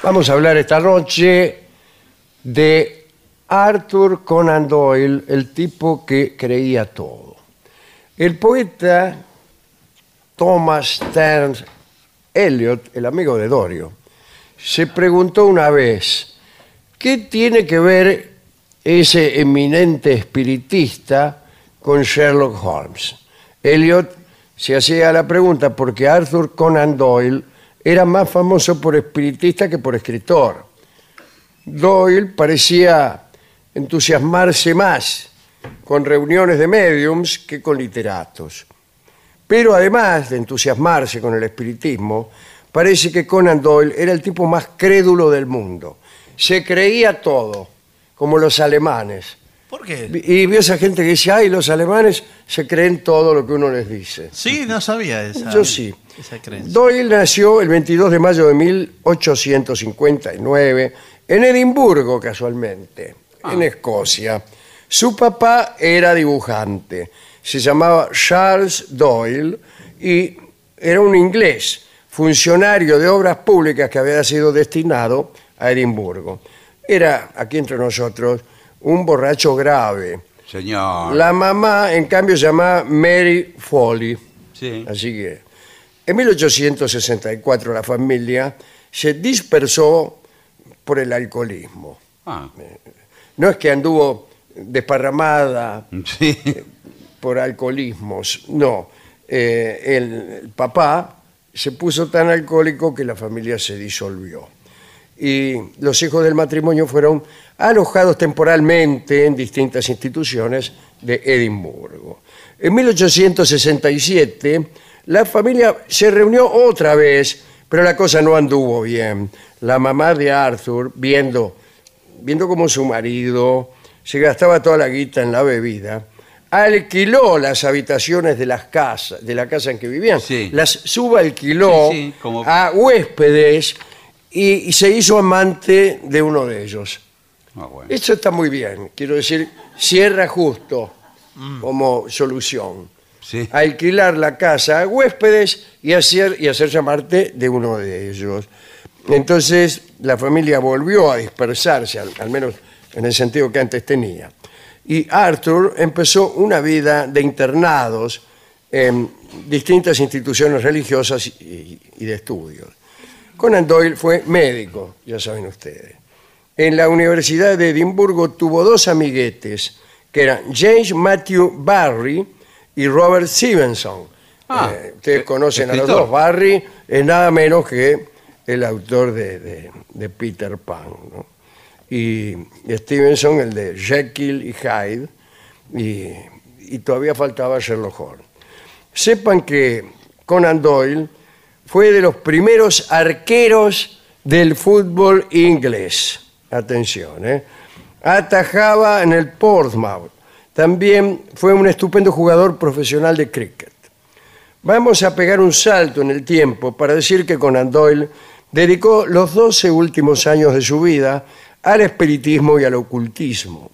Vamos a hablar esta noche de Arthur Conan Doyle, el tipo que creía todo. El poeta Thomas Stearns Eliot, el amigo de Dorio, se preguntó una vez, ¿qué tiene que ver ese eminente espiritista con Sherlock Holmes? Eliot se hacía la pregunta porque Arthur Conan Doyle era más famoso por espiritista que por escritor. Doyle parecía entusiasmarse más con reuniones de mediums que con literatos. Pero además de entusiasmarse con el espiritismo, parece que Conan Doyle era el tipo más crédulo del mundo. Se creía todo, como los alemanes. ¿Por qué? Y vio esa gente que dice, ay, los alemanes se creen todo lo que uno les dice. Sí, no sabía esa. Yo sí. Esa creencia. Doyle nació el 22 de mayo de 1859 en Edimburgo, casualmente, en Escocia. Su papá era dibujante. Se llamaba Charles Doyle y era un inglés, funcionario de obras públicas que había sido destinado a Edimburgo. Era, aquí entre nosotros, un borracho grave. Señor. La mamá, en cambio, se llamaba Mary Foley. Sí. Así que en 1864 la familia se dispersó por el alcoholismo. Ah, No es que anduvo desparramada sí. por alcoholismos, no. Eh, el, el papá se puso tan alcohólico que la familia se disolvió. Y los hijos del matrimonio fueron alojados temporalmente en distintas instituciones de Edimburgo. En 1867 la familia se reunió otra vez, pero la cosa no anduvo bien. La mamá de Arthur, viendo viendo cómo su marido se gastaba toda la guita en la bebida, alquiló las habitaciones de las casas, de la casa en que vivían, Sí. las subalquiló Sí, sí, como- a huéspedes y, y se hizo amante de uno de ellos. Ah, bueno. Eso está muy bien, quiero decir, cierra justo como solución. Sí. Alquilar la casa a huéspedes y, hacer, y hacerse amante de uno de ellos. Entonces la familia volvió a dispersarse, al, al menos en el sentido que antes tenía. Y Arthur empezó una vida de internados en distintas instituciones religiosas y, y de estudios. Conan Doyle fue médico, ya saben ustedes. En la Universidad de Edimburgo tuvo dos amiguetes, que eran James Matthew Barry y Robert Stevenson. Ah, Eh, ustedes eh, conocen a los dos. Barry es nada menos que el autor de, de- de Peter Pan. y Stevenson, el de Jekyll y Hyde. Y, y todavía faltaba Sherlock Holmes. Sepan que Conan Doyle fue de los primeros arqueros del fútbol inglés. Atención, ¿eh? Atajaba en el Portsmouth. También fue un estupendo jugador profesional de cricket. Vamos a pegar un salto en el tiempo para decir que Conan Doyle dedicó los 12 últimos años de su vida al espiritismo y al ocultismo.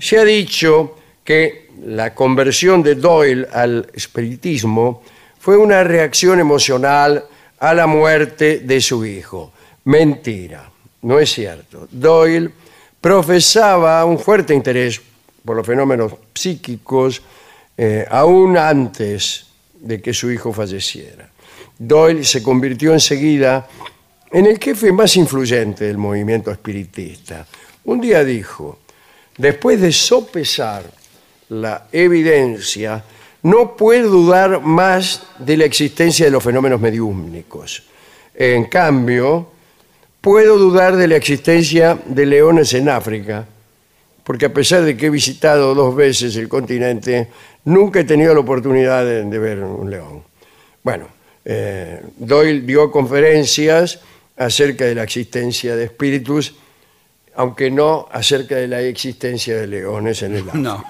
Se ha dicho que la conversión de Doyle al espiritismo fue una reacción emocional a la muerte de su hijo. Mentira, no es cierto. Doyle profesaba un fuerte interés por los fenómenos psíquicos eh, aún antes de que su hijo falleciera. Doyle se convirtió enseguida en el jefe más influyente del movimiento espiritista. Un día dijo, después de sopesar la evidencia, no puedo dudar más de la existencia de los fenómenos mediúmnicos. En cambio, puedo dudar de la existencia de leones en África, porque a pesar de que he visitado dos veces el continente, nunca he tenido la oportunidad de, de ver un león. Bueno, eh, Doyle dio conferencias acerca de la existencia de espíritus, aunque no acerca de la existencia de leones en el África. No.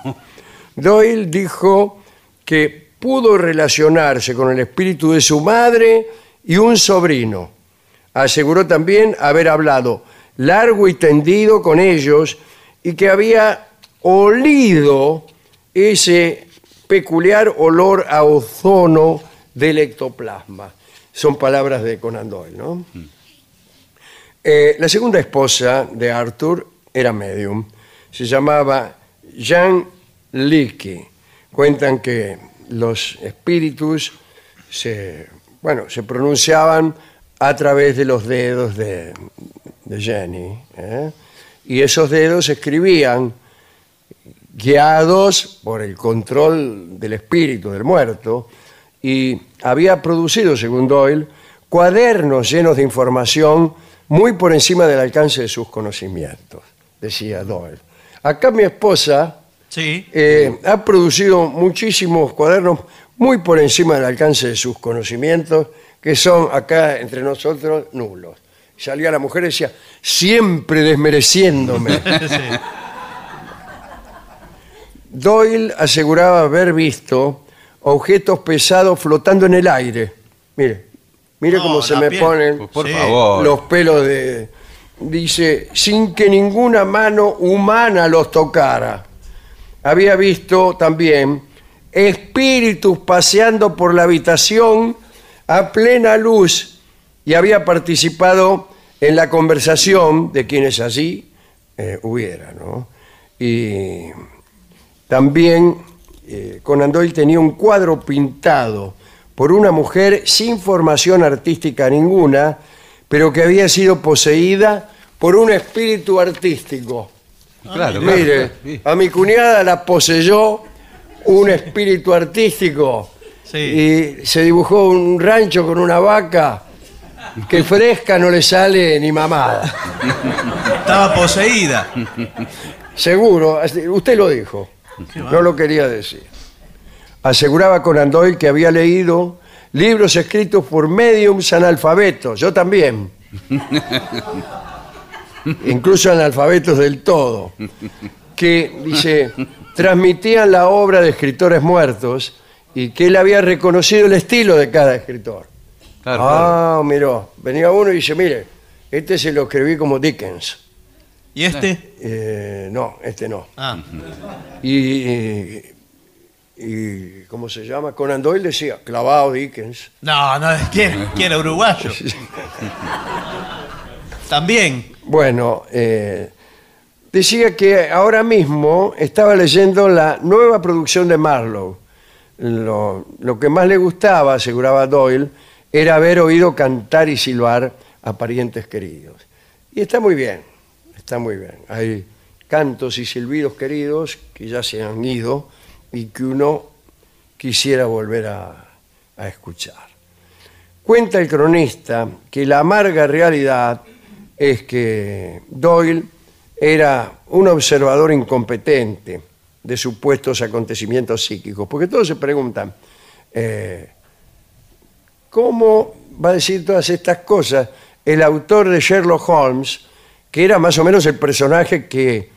Doyle dijo que pudo relacionarse con el espíritu de su madre y un sobrino. Aseguró también haber hablado largo y tendido con ellos y que había olido ese peculiar olor a ozono del ectoplasma. Son palabras de Conan Doyle, ¿no? Eh, la segunda esposa de Arthur era medium. Se llamaba Jean Leakey. Cuentan que los espíritus se, bueno, se pronunciaban a través de los dedos de, de Jenny. ¿eh? Y esos dedos escribían guiados por el control del espíritu del muerto, y había producido, según Doyle, cuadernos llenos de información muy por encima del alcance de sus conocimientos, decía Doyle. Acá mi esposa Sí. eh, ha producido muchísimos cuadernos muy por encima del alcance de sus conocimientos, que son acá entre nosotros nulos. Salía la mujer y decía, siempre desmereciéndome. Doyle aseguraba haber visto objetos pesados flotando en el aire. Mire, mire No, cómo se me piel. ponen Pues Por Sí. favor. los pelos de... Dice, sin que ninguna mano humana los tocara. Había visto también espíritus paseando por la habitación a plena luz y había participado en la conversación de quienes allí eh, hubiera, ¿no? Y también eh, Conan Doyle tenía un cuadro pintado por una mujer sin formación artística ninguna, pero que había sido poseída por un espíritu artístico. Claro, claro. Mire, a mi cuñada la poseyó un espíritu artístico Sí. y se dibujó un rancho con una vaca que fresca no le sale ni mamada. Estaba poseída. Seguro, usted lo dijo, no lo quería decir. Aseguraba Conan Doyle que había leído libros escritos por mediums analfabetos, yo también. incluso analfabetos del todo, que dice transmitían la obra de escritores muertos y que él había reconocido el estilo de cada escritor. Claro, ah, miró, venía uno y dice, mire, este se lo escribí como Dickens. ¿Y este? Eh, no, este no. Ah, Y, y- y, ¿cómo se llama? Conan Doyle decía, clavado Dickens. no, no, ¿quién, quién era uruguayo? También. Bueno, eh, decía que ahora mismo estaba leyendo la nueva producción de Marlowe. Lo, lo que más le gustaba, aseguraba Doyle, era haber oído cantar y silbar a parientes queridos. Y está muy bien, está muy bien. Hay cantos y silbidos queridos que ya se han ido y que uno quisiera volver a, escuchar. Cuenta el cronista que la amarga realidad es que Doyle era un observador incompetente de supuestos acontecimientos psíquicos, porque todos se preguntan, eh, ¿cómo va a decir todas estas cosas el autor de Sherlock Holmes, que era más o menos el personaje que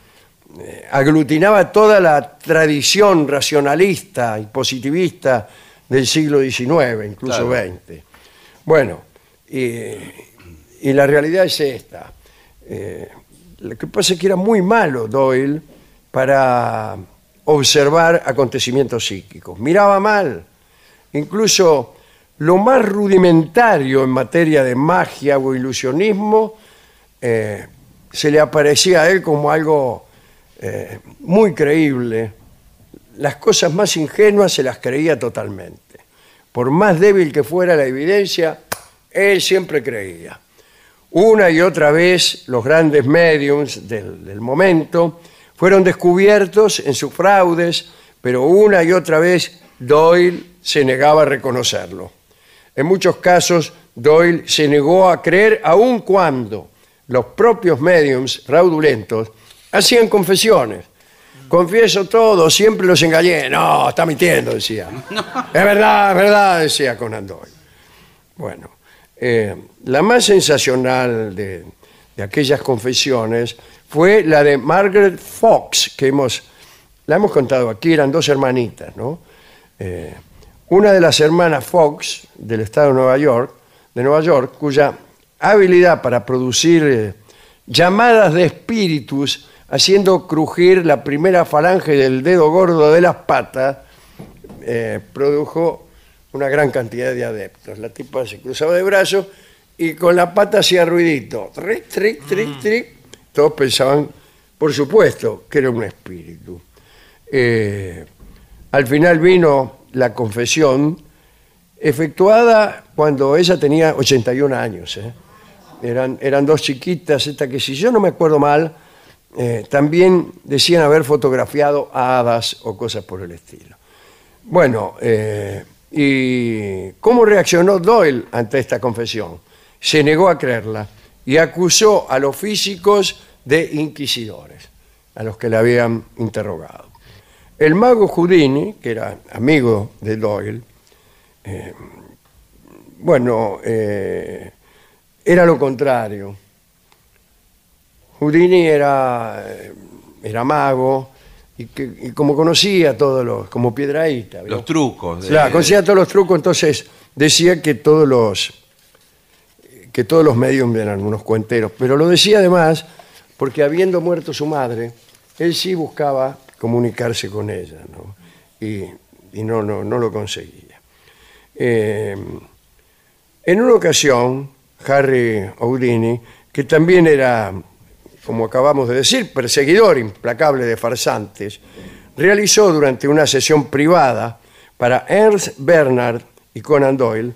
eh, aglutinaba toda la tradición racionalista y positivista del siglo XIX, incluso Claro. XX? Bueno, y, y la realidad es esta. Eh, lo que pasa es que era muy malo Doyle para observar acontecimientos psíquicos. Miraba mal. Incluso lo más rudimentario en materia de magia o ilusionismo eh, se le aparecía a él como algo eh, muy creíble. Las cosas más ingenuas se las creía totalmente. Por más débil que fuera la evidencia, él siempre creía. Una y otra vez los grandes mediums del, del momento fueron descubiertos en sus fraudes, pero una y otra vez Doyle se negaba a reconocerlo. En muchos casos, Doyle se negó a creer aun cuando los propios mediums fraudulentos hacían confesiones. Confieso todo, siempre los engañé. No, está mintiendo, decía. Es verdad, es verdad, decía Conan Doyle. Bueno, eh, la más sensacional de, aquellas confesiones fue la de Margaret Fox, que hemos, la hemos contado aquí, eran dos hermanitas, ¿no? Eh, una de las hermanas Fox del estado de Nueva York, de Nueva York, cuya habilidad para producir eh, llamadas de espíritus haciendo crujir la primera falange del dedo gordo de las patas, eh, produjo una gran cantidad de adeptos. La tipa se cruzaba de brazos y con la pata hacía ruidito. Tric, tric, tric, tric. Todos pensaban, por supuesto, que era un espíritu. Eh, al final vino la confesión efectuada cuando ella tenía 81 años. ¿eh? Eran, eran dos chiquitas, esta que si yo no me acuerdo mal, eh, también decían haber fotografiado a hadas o cosas por el estilo. Bueno, eh, ¿y cómo reaccionó Doyle ante esta confesión? Se negó a creerla y acusó a los físicos de inquisidores, a los que le habían interrogado. El mago Houdini, que era amigo de Doyle, eh, bueno, eh, era lo contrario. Houdini era, eh, era mago y, que, y como conocía todos los, como piedraíta. Los trucos. de- Claro, conocía todos los trucos, entonces decía que todos los que todos los medios eran unos cuenteros, pero lo decía además porque habiendo muerto su madre, él sí buscaba comunicarse con ella, ¿no? Y, y no, no, no lo conseguía. Eh, en una ocasión, Harry Houdini, que también era, como acabamos de decir, perseguidor implacable de farsantes, realizó durante una sesión privada para Ernst Bernard y Conan Doyle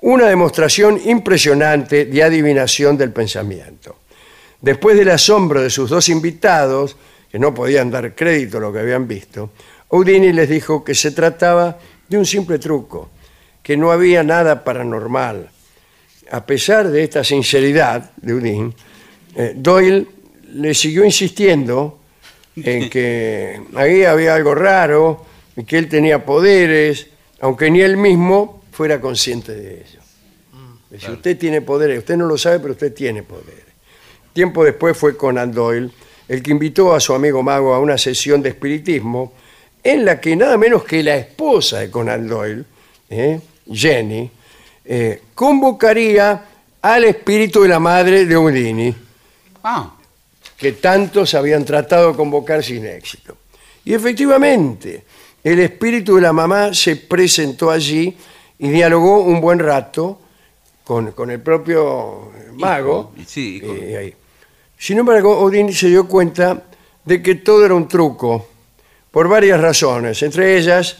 una demostración impresionante de adivinación del pensamiento. Después del asombro de sus dos invitados, que no podían dar crédito a lo que habían visto, Houdini les dijo que se trataba de un simple truco, que no había nada paranormal. A pesar de esta sinceridad de Houdini, eh, Doyle le siguió insistiendo en que ahí había algo raro y que él tenía poderes, aunque ni él mismo fuera consciente de ello. Si usted tiene poderes, usted no lo sabe, pero usted tiene poderes. tiempo después fue Conan Doyle el que invitó a su amigo mago a una sesión de espiritismo en la que nada menos que la esposa de Conan Doyle, ¿eh? Jenny, eh, convocaría al espíritu de la madre de Houdini, Ah, que tantos habían tratado de convocar sin éxito. Y efectivamente, el espíritu de la mamá se presentó allí y dialogó un buen rato con, con el propio mago. sí, Eh, ahí. Sin embargo, Odín se dio cuenta de que todo era un truco, por varias razones, entre ellas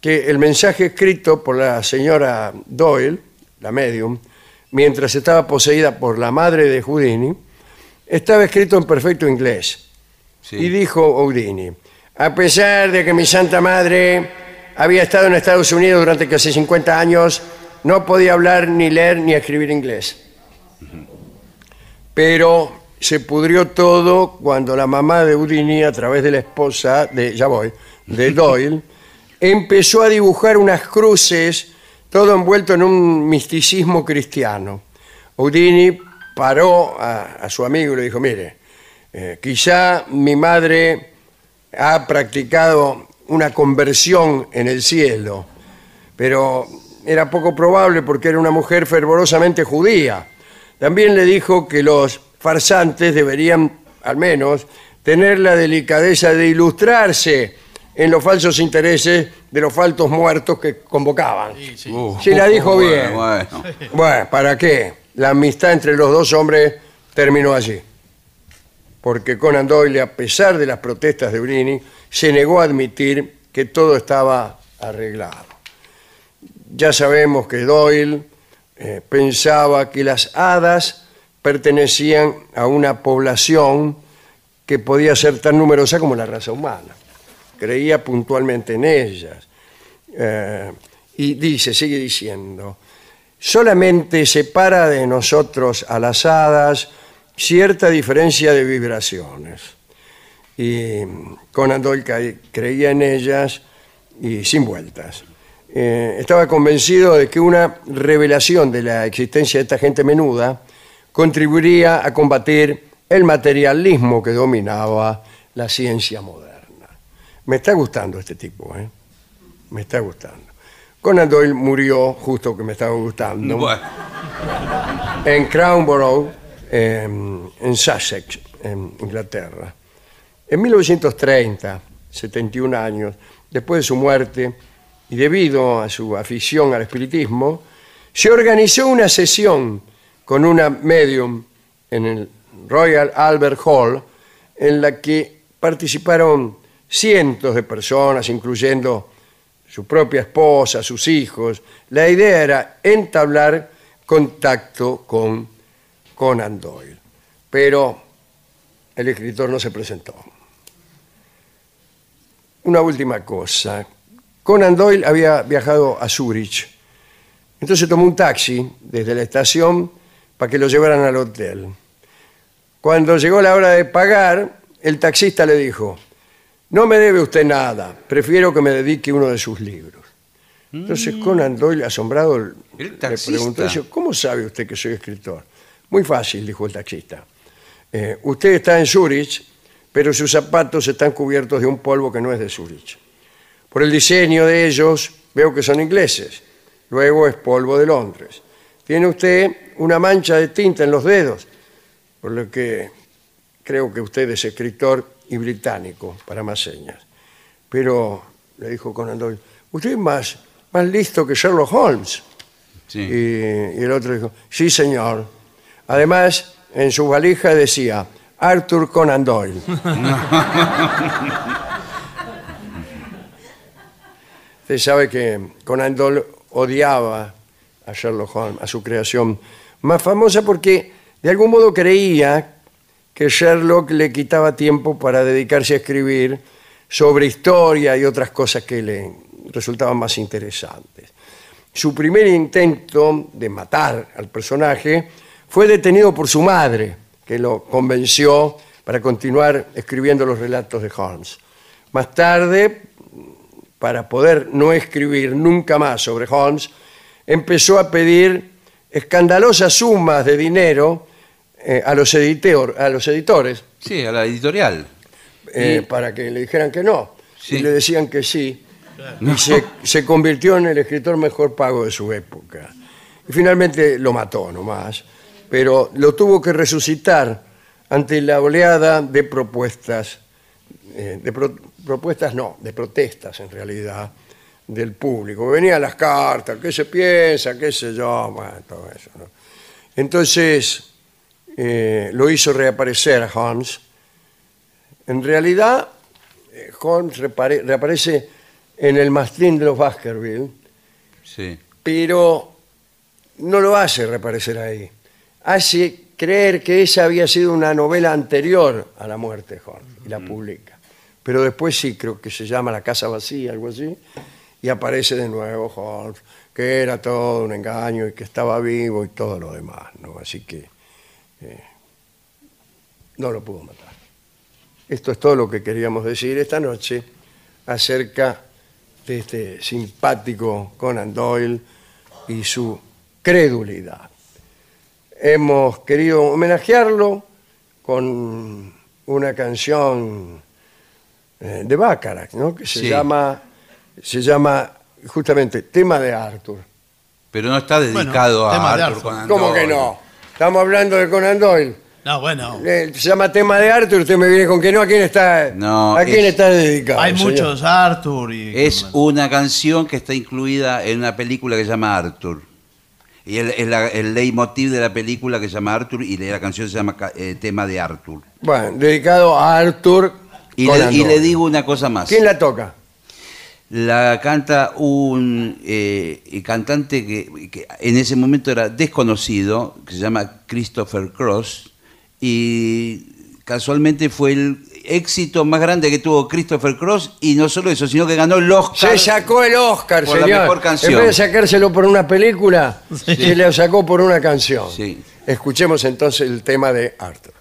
que el mensaje escrito por la señora Doyle, la medium, mientras estaba poseída por la madre de Houdini, estaba escrito en perfecto inglés. sí. Y dijo Houdini, a pesar de que mi santa madre había estado en Estados Unidos durante casi 50 años, no podía hablar, ni leer, ni escribir inglés. Pero se pudrió todo cuando la mamá de Houdini, a través de la esposa de, ya voy, de Doyle, empezó a dibujar unas cruces, todo envuelto en un misticismo cristiano. Houdini paró a, a su amigo y le dijo, mire, eh, quizá mi madre ha practicado una conversión en el cielo, pero era poco probable porque era una mujer fervorosamente judía. También le dijo que los farsantes deberían, al menos, tener la delicadeza de ilustrarse en los falsos intereses de los faltos muertos que convocaban. Uh, Sí, la dijo bien. Bueno, Bueno, ¿para qué? La amistad entre los dos hombres terminó allí. Porque Conan Doyle, a pesar de las protestas de Brini, se negó a admitir que todo estaba arreglado. Ya sabemos que Doyle eh, pensaba que las hadas pertenecían a una población que podía ser tan numerosa como la raza humana. Creía puntualmente en ellas. Eh, y dice, sigue diciendo, solamente separa de nosotros a las hadas cierta diferencia de vibraciones. Y Conan Doyle creía en ellas y sin vueltas. Eh, estaba convencido de que una revelación de la existencia de esta gente menuda contribuiría a combatir el materialismo que dominaba la ciencia moderna. Me está gustando este tipo, ¿eh? Me está gustando. Conan Doyle murió justo que me estaba gustando bueno. en Crownborough, eh, en Sussex, en Inglaterra. En 1930, 71 años, después de su muerte y debido a su afición al espiritismo, se organizó una sesión con una medium en el Royal Albert Hall en la que participaron cientos de personas, incluyendo su propia esposa, sus hijos. La idea era entablar contacto con Conan Doyle. Pero el escritor no se presentó. Una última cosa. Conan Doyle había viajado a Zurich. Entonces tomó un taxi desde la estación para que lo llevaran al hotel. Cuando llegó la hora de pagar, el taxista le dijo, no me debe usted nada, prefiero que me dedique uno de sus libros. Entonces Conan Doyle, asombrado, le preguntó, ¿cómo sabe usted que soy escritor? Muy fácil, dijo el taxista. "Eh, usted está en Zurich, pero sus zapatos están cubiertos de un polvo que no es de Zurich. Por el diseño de ellos veo que son ingleses. Luego es polvo de Londres. Tiene usted una mancha de tinta en los dedos, por lo que creo que usted es escritor y británico, para más señas. Pero, le dijo Conan Doyle, usted es más, más listo que Sherlock Holmes. Sí. Y, y el otro dijo, sí señor. Además, en su valija decía, Arthur Conan Doyle. Usted sabe que Conan Doyle odiaba a Sherlock Holmes, a su creación más famosa porque de algún modo creía que Sherlock le quitaba tiempo para dedicarse a escribir sobre historia y otras cosas que le resultaban más interesantes. Su primer intento de matar al personaje fue detenido por su madre, que lo convenció para continuar escribiendo los relatos de Holmes. Más tarde, para poder no escribir nunca más sobre Holmes, empezó a pedir escandalosas sumas de dinero eh, a, los editor- a los editores Sí, a la editorial. eh, Y- para que le dijeran que no. Sí. Y le decían que sí. Y se, se convirtió en el escritor mejor pago de su época. Y finalmente lo mató nomás. Pero lo tuvo que resucitar ante la oleada de propuestas, eh, de pro- propuestas no, de protestas en realidad, del público. Venían las cartas, qué se piensa, qué sé yo, bueno, todo eso. ¿no? Entonces eh, lo hizo reaparecer a Holmes. En realidad, eh, Holmes reaparece en el mastín de los Baskerville, Sí. pero no lo hace reaparecer ahí. Hace creer que esa había sido una novela anterior a la muerte de Holmes y la publica. Pero después sí, creo que se llama La Casa Vacía, algo así, y aparece de nuevo Holmes, que era todo un engaño y que estaba vivo y todo lo demás, ¿no? Así que eh, no lo pudo matar. Esto es todo lo que queríamos decir esta noche acerca de este simpático Conan Doyle y su credulidad. Hemos querido homenajearlo con una canción eh, de Bacharach, ¿no? que se Sí. llama se llama justamente Tema de Arthur. Pero no está dedicado Bueno, tema a de Arthur Arthur. Conan ¿Cómo que no? Estamos hablando de Conan Doyle. No, bueno. Eh, se llama Tema de Arthur, usted me viene con que no, ¿a quién está, No, ¿a quién es- está dedicado? Hay señor? muchos Arthur y. Es una canción que está incluida en una película que se llama Arthur. Y el, el, el leitmotiv de la película que se llama Arthur y la canción se llama ca- eh, Tema de Arthur. Bueno, dedicado a Arthur. Y Conan le, y le Doyle. digo una cosa más. ¿Quién la toca? La canta un eh, cantante que, que en ese momento era desconocido, que se llama Christopher Cross, y casualmente fue el éxito más grande que tuvo Christopher Cross, y no solo eso, sino que ganó el Oscar. Se sacó el Oscar, Por la señor. mejor canción. En vez de sacárselo por una película, se le sacó por una canción. Sí. Escuchemos entonces el tema de Arthur.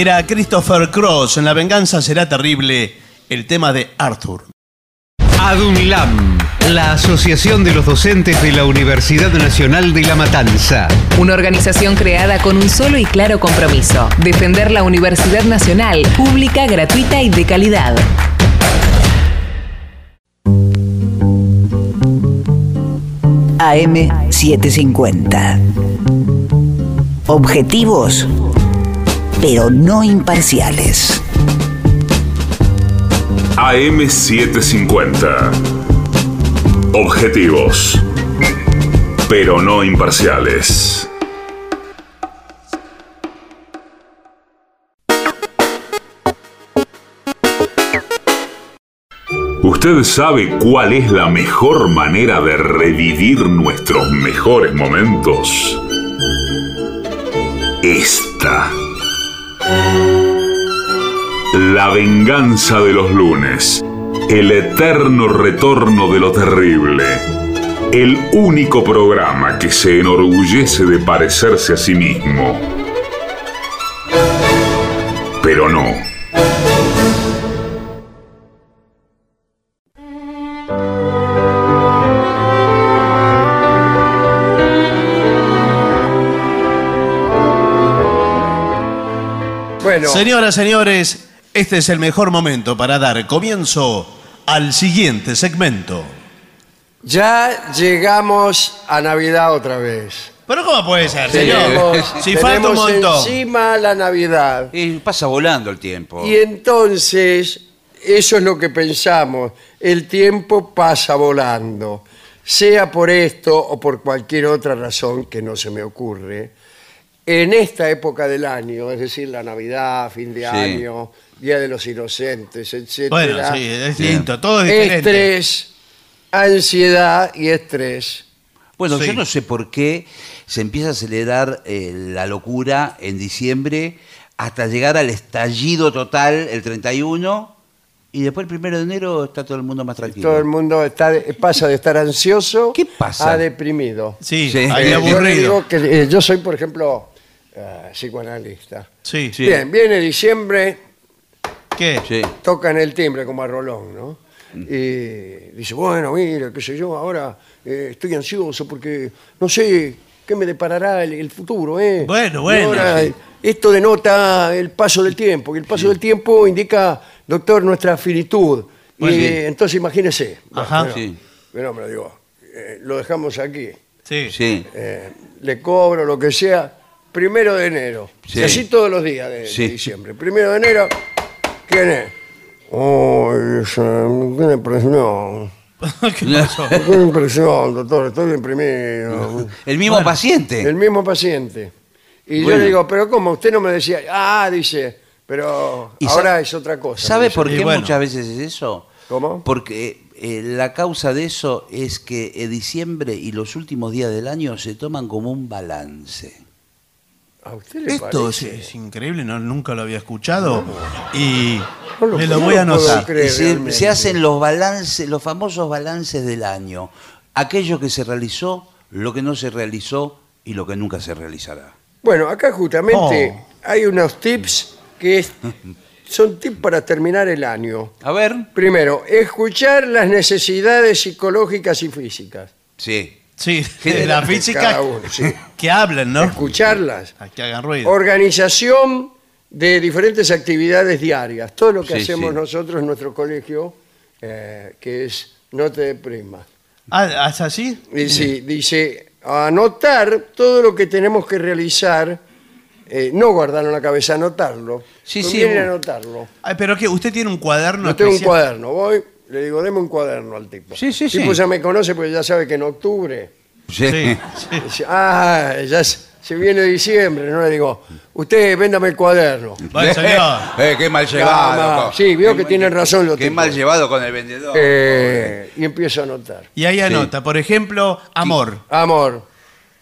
Era Christopher Cross. En La venganza será terrible. El tema de Arthur. ADUNLAM, la Asociación de los Docentes de la Universidad Nacional de La Matanza. Una organización creada con un solo y claro compromiso, defender la Universidad Nacional, pública, gratuita y de calidad. AM750. Objetivos, pero no imparciales. AM750. Objetivos, pero no imparciales. ¿Usted sabe cuál es la mejor manera de revivir nuestros mejores momentos? Esta. La venganza de los lunes. El eterno retorno de lo terrible. El único programa que se enorgullece de parecerse a sí mismo. Pero no. Bueno, Señoras, señores, este es el mejor momento para dar comienzo al siguiente segmento. ya llegamos a Navidad otra vez. Pero ¿cómo puede ser, señor? Tenemos, Si falta un tenemos montón. encima la Navidad. Y pasa volando el tiempo. Y entonces, eso es lo que pensamos. El tiempo pasa volando. Sea por esto o por cualquier otra razón que no se me ocurre. En esta época del año, es decir, la Navidad, fin de Sí. año, Día de los Inocentes, etc. Bueno, sí, es distinto, todo es diferente. Estrés, ansiedad y estrés. Bueno, Sí. yo no sé por qué se empieza a acelerar eh, la locura en diciembre hasta llegar al estallido total el 31 y después el primero de enero está todo el mundo más tranquilo. Todo el mundo está, pasa de estar ansioso ¿Qué pasa? a deprimido. Sí, Sí. ahí Eh, yo le aburrido. digo que, eh, yo soy, por ejemplo, psicoanalista. Sí, Sí. Bien, viene diciembre, ¿Qué? Sí. tocan el timbre como a Rolón, ¿no? Y dice, bueno, mira, qué sé yo, ahora eh, estoy ansioso porque no sé qué me deparará el, el futuro, ¿eh? Bueno, Y bueno, ahora, sí. Esto denota el paso del tiempo, y el paso del tiempo indica, doctor, nuestra finitud. Y bien. entonces imagínese. Ajá. Bueno, Sí. bueno, me digo, eh, lo dejamos aquí. Sí. Sí. Eh, le cobro lo que sea, primero de enero. Sí. Y así todos los días de, diciembre. Primero de enero, ¿quién es? Oh, esa- qué impresión. ¿Qué pasó? Qué impresión, doctor, estoy deprimido. El mismo paciente. El mismo paciente. Y yo Bueno. le digo, pero ¿cómo? Usted no me decía, ah, dice, pero Y ahora es otra cosa. ¿Sabe dice. por Y qué bueno. muchas veces es eso? ¿Cómo? Porque eh, la causa de eso es que eh, diciembre y los últimos días del año se toman como un balance. ¿A usted le Esto es, parece? es increíble, no, nunca lo había escuchado y No lo- me lo voy a anotar. creer. Y se, realmente. se hacen los balances, los famosos balances del año. Aquello que se realizó, lo que no se realizó y lo que nunca se realizará. Bueno, acá justamente Oh. hay unos tips que es- son tips para terminar el año. A ver. Primero, escuchar las necesidades psicológicas y físicas. Sí. Sí, ¿Qué de la física cada uno, sí. que hablen, ¿no? Escucharlas. A que hagan ruido. Organización de diferentes actividades diarias. Todo lo que Sí, hacemos sí. nosotros en nuestro colegio, eh, que es no te deprimas. Ah, ¿es así? Sí, dice, anotar todo lo que tenemos que realizar, eh, no guardarlo en la cabeza, anotarlo. Sí, sí, Conviene vos- anotarlo. Ay, ¿Pero qué? ¿Usted tiene un cuaderno No tengo un cuaderno, voy, le digo, deme un cuaderno al tipo. Sí, sí, el tipo sí. ya me conoce porque ya sabe que en octubre, Sí. Sí, dice, ah, ya se se viene diciembre, no le digo, usted véndame el cuaderno. Señor. Eh, qué mal llevado. Sí, veo Qué que tienen razón los Qué tipos. mal llevado con el vendedor. Eh, y empiezo a anotar. Y ahí anota, por ejemplo, amor. Amor,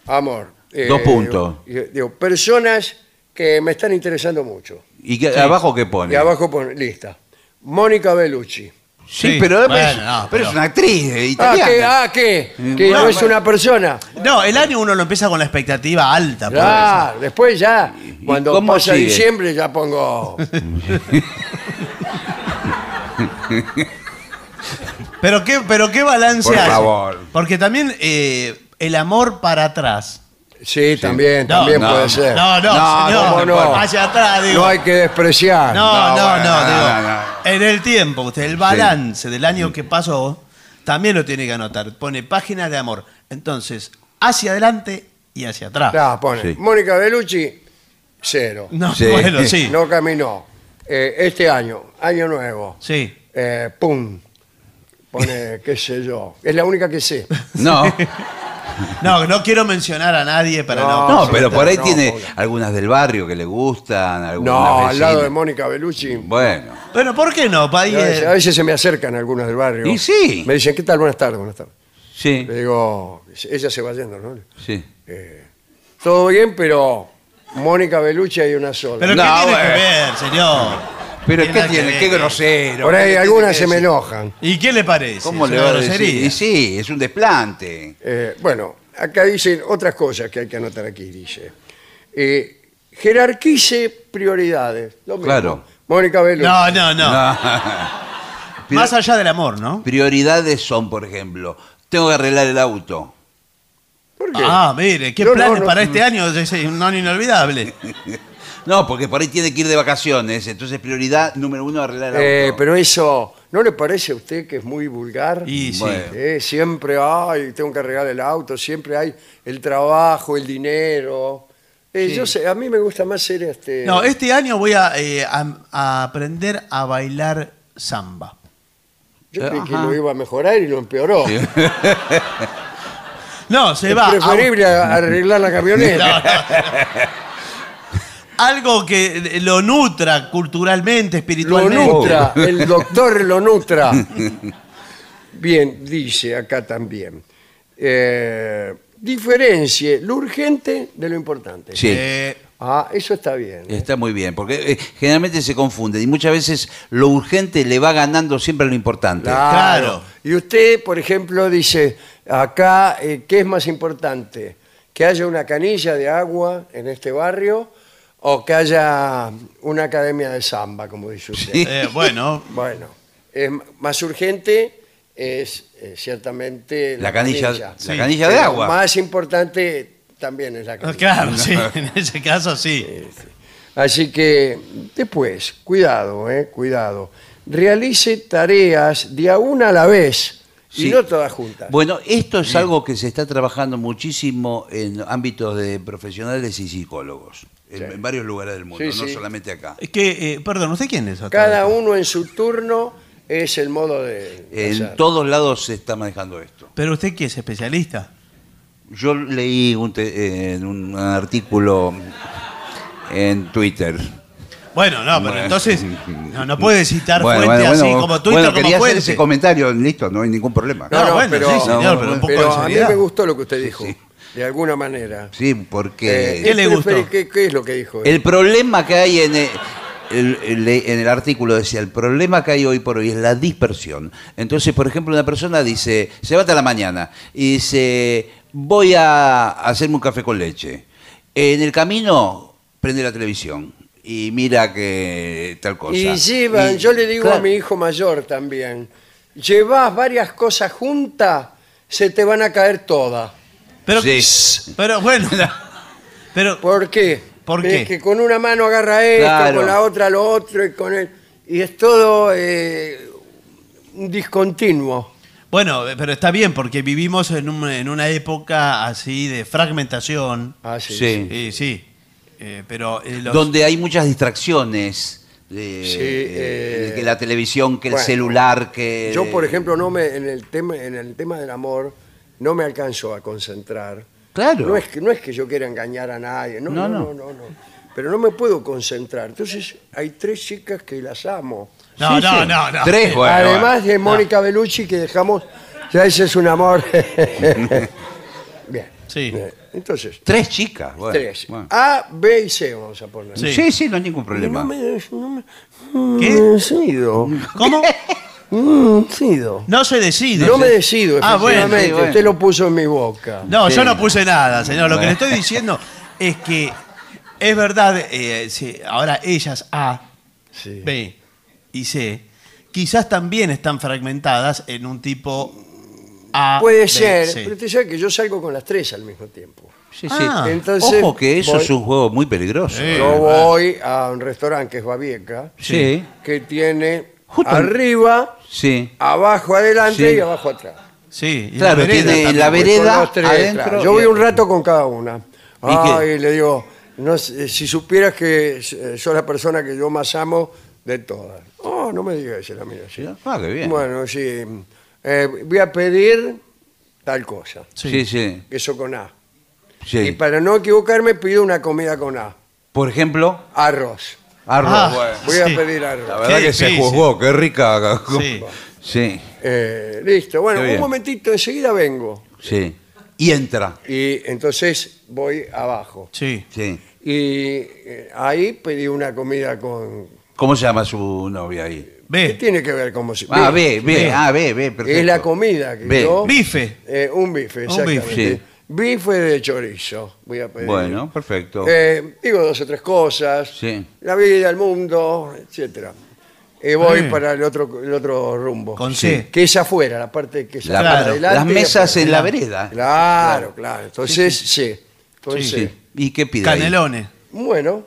amor. Eh, Dos puntos. Digo, digo, personas que me están interesando mucho. ¿Y qué- abajo qué pone? Y abajo pone, lista. Mónica Bellucci. Sí, Sí, pero, bueno, es, no, pero pero- es una actriz eh, Ah, italiana. que, ah, ¿qué? Que No, no, es bueno. una persona. No, el año uno lo empieza con la expectativa alta. por Ya, después ya, cuando cómo pasa sigue? diciembre ya pongo... eso. Pero qué, pero qué balance Por hace? favor. Porque también eh, el amor para atrás. Sí, también, No, también no, puede ser. No, no, No, señor. ¿cómo no? Hacia atrás, digo. No hay que despreciar. No, No, no, bueno, no, no, digo, no, no. En el tiempo, usted, el balance del año que pasó, también lo tiene que anotar. Pone página de amor. Entonces, hacia adelante y hacia atrás. Ah, pone, Sí. Mónica Bellucci, cero. No, Sí. bueno, sí. No caminó. Eh, este año, año nuevo. Sí. Eh, pum. Pone, qué sé yo. Es la única que sé. No, No, no quiero mencionar a nadie para no. no, pero por ahí no, tiene algunas del barrio que le gustan, algunas No, al lado de. Mónica Bellucci. Bueno, Bueno, ¿por qué no? Pa- ahí, A veces, eh, a veces se me acercan algunas del barrio. Y sí. Me dicen, ¿qué tal? Buenas tardes, buenas tardes. sí, Le digo, ella se va yendo, ¿no? sí. Todo bien, pero Mónica Bellucci hay una sola. Pero No, ¿qué tiene bueno. que ver, señor? Pero ¿qué nada que tiene? ver. Qué grosero. Por ahí ¿qué algunas tiene se que me decir? enojan. ¿Y qué le parece? ¿Cómo Es le una va a decir? grosería. Y sí, es un desplante. Eh, bueno, acá dicen otras cosas que hay que anotar aquí, dice. Eh, jerarquice prioridades. Lo mismo. Claro. Mónica Bellucci. No, no, no. Más allá del amor, ¿no? Prioridades son, por ejemplo, tengo que arreglar el auto. ¿Por qué? Ah, mire, qué No, no, planes no. para este año. Es un año inolvidable. No, porque por ahí tiene que ir de vacaciones, entonces prioridad número uno arreglar el auto. Eh, pero eso, ¿no le parece a usted que es muy vulgar? Y sí. Bueno. Eh, siempre, ay, tengo que arreglar el auto, siempre hay el trabajo, el dinero. Eh, Yo sé, a mí me gusta más ser este... No, este año voy a, eh, a- a aprender a bailar samba. Yo creí que Ajá. lo iba a mejorar y lo empeoró. No, se es va. a- preferible a- arreglar la camioneta. algo que lo nutra culturalmente, Lo espiritualmente. nutra, el doctor lo nutra. Bien, dice acá también. Eh, diferencie lo urgente de lo importante. Sí. Eh, Ah, eso está bien. ¿eh? Está muy bien, porque eh, generalmente se confunden y muchas veces lo urgente le va ganando siempre lo importante. Claro. Y usted, por ejemplo, dice, acá, eh, ¿qué es más importante? ¿Que haya una canilla de agua en este barrio o que haya una academia de samba, como dice usted? Sí. eh, bueno, Bueno, es más urgente es eh, ciertamente la, La canilla- canilla. la canilla de Pero agua. Más importante también es la canilla. claro, sí, en ese caso sí. Así que después, cuidado, eh, cuidado. Realice tareas de a una a la vez y Sí. no todas juntas. Bueno, esto es algo que se está trabajando muchísimo en ámbitos de profesionales y psicólogos, en, en varios lugares del mundo, Sí, no sí. solamente acá. Es que, eh, perdón, ¿usted quién es? Cada uno en su turno es el modo de En hacer. todos lados se está manejando esto. ¿Pero usted qué es especialista? Yo leí un te- en un artículo en Twitter. Bueno, no, pero Bueno. entonces no, no puede citar Bueno, fuente bueno, así bueno, como Twitter bueno, como quería fuente. hacer ese comentario, listo, no hay ningún problema. No, no, bueno, pero, sí, señor, pero un poco pero de a mí me gustó lo que usted dijo, Sí. De alguna manera. Sí, porque Eh, ¿Qué le gustó? ¿Qué, qué es lo que dijo? él? el problema que hay en el, el- el- en el artículo decía, el problema que hay hoy por hoy es la dispersión. Entonces, por ejemplo, una persona dice, se levanta a la mañana y dice, voy a hacerme un café con leche. En el camino, prende la televisión y mira que tal cosa. Y llevan, Y- yo le digo a claro, mi hijo mayor también, llevas varias cosas juntas, se te van a caer todas. Pero, Sí. pero bueno, pero ¿Por qué? ¿Por qué? que con una mano agarra esto, Claro. con la otra lo otro, y con el, y es todo eh, un discontinuo. bueno, pero está bien porque vivimos en, un- en una época así de fragmentación. Ah, sí. Sí. Sí, sí. Eh, pero eh, los- Donde hay muchas distracciones. De, Sí, eh, eh, que la televisión, que el bueno, celular, que... Yo, por ejemplo, no me, en, el tema, en el tema del amor no me alcanzo a concentrar. Claro. No es que, no es que yo quiera engañar a nadie, no, no, No, no, no. Pero no me puedo concentrar. Entonces, hay tres chicas que las amo. No, Sí, no, sí. no, no. Tres, bueno. Además de Mónica Bellucci, que dejamos, ya ese es un amor. Bien. Sí. bien. Entonces, Tres chicas. bueno, tres. bueno. A, B y C vamos a poner. Sí. Sí, sí, no hay ningún problema. No me, no me- no me ¿Qué? decidido. ¿Cómo? Mm, decido. No se decide. No me decido, Ah, bueno. efectivamente. sí, bueno. Usted lo puso en mi boca. No, Sí. yo no puse nada, señor. Lo que le estoy diciendo es que es verdad, eh, sí, ahora ellas A, Sí. B y C, quizás también están fragmentadas en un tipo A. Puede B, ser, C. pero usted sabe que yo salgo con las tres al mismo tiempo. Sí, sí. Ah, Entonces, Ojo que eso voy- es un juego muy peligroso. Sí. Yo voy a un restaurante que es Babieca, Sí. que tiene Justo- arriba, Sí. abajo adelante Sí. y abajo atrás. Sí, y Claro, vereda tiene también. la Voy con vereda los tres, adentro y Yo voy un rato con cada una. ¿Y qué? Ay, le digo, no sé, si supieras que eh, sos la persona que yo más amo de todas. Oh, no me digas es la mía. sí. Ah, qué bien. Bueno, sí. Eh, voy a pedir tal cosa. Sí, sí. Eso con A. sí. Y para no equivocarme, pido una comida con A. Por ejemplo, Arroz. Arroz. Ah, Bueno, Voy Sí. a pedir La arroz. verdad Qué que se difícil. juzgó, qué rica. Sí. Sí, Eh, listo. Bueno, un bien. momentito, enseguida vengo. sí. Y entra. Y entonces voy abajo. Sí. Sí. Y eh, ahí pedí una comida con... ¿Cómo se llama su novia ahí? ¿Qué B. tiene que ver con si Ah, ve, ve, Ve. ah, ve, ve, perfecto. Es la comida que Ve. yo... Bife. Eh, un bife, Un exactamente. bife. Sí. Bife de chorizo, voy a pedir. Bueno, perfecto. Eh, digo dos o tres cosas. Sí. La vida, el mundo, etcétera. Y voy Sí. para el otro, el otro rumbo. Con C. Que es afuera, la parte que es La- afuera, Claro. adelante Las y mesas afuera. en la vereda. Claro, claro. Entonces, sí. Entonces, Sí. ¿Y qué pide? ahí? Canelones. bueno,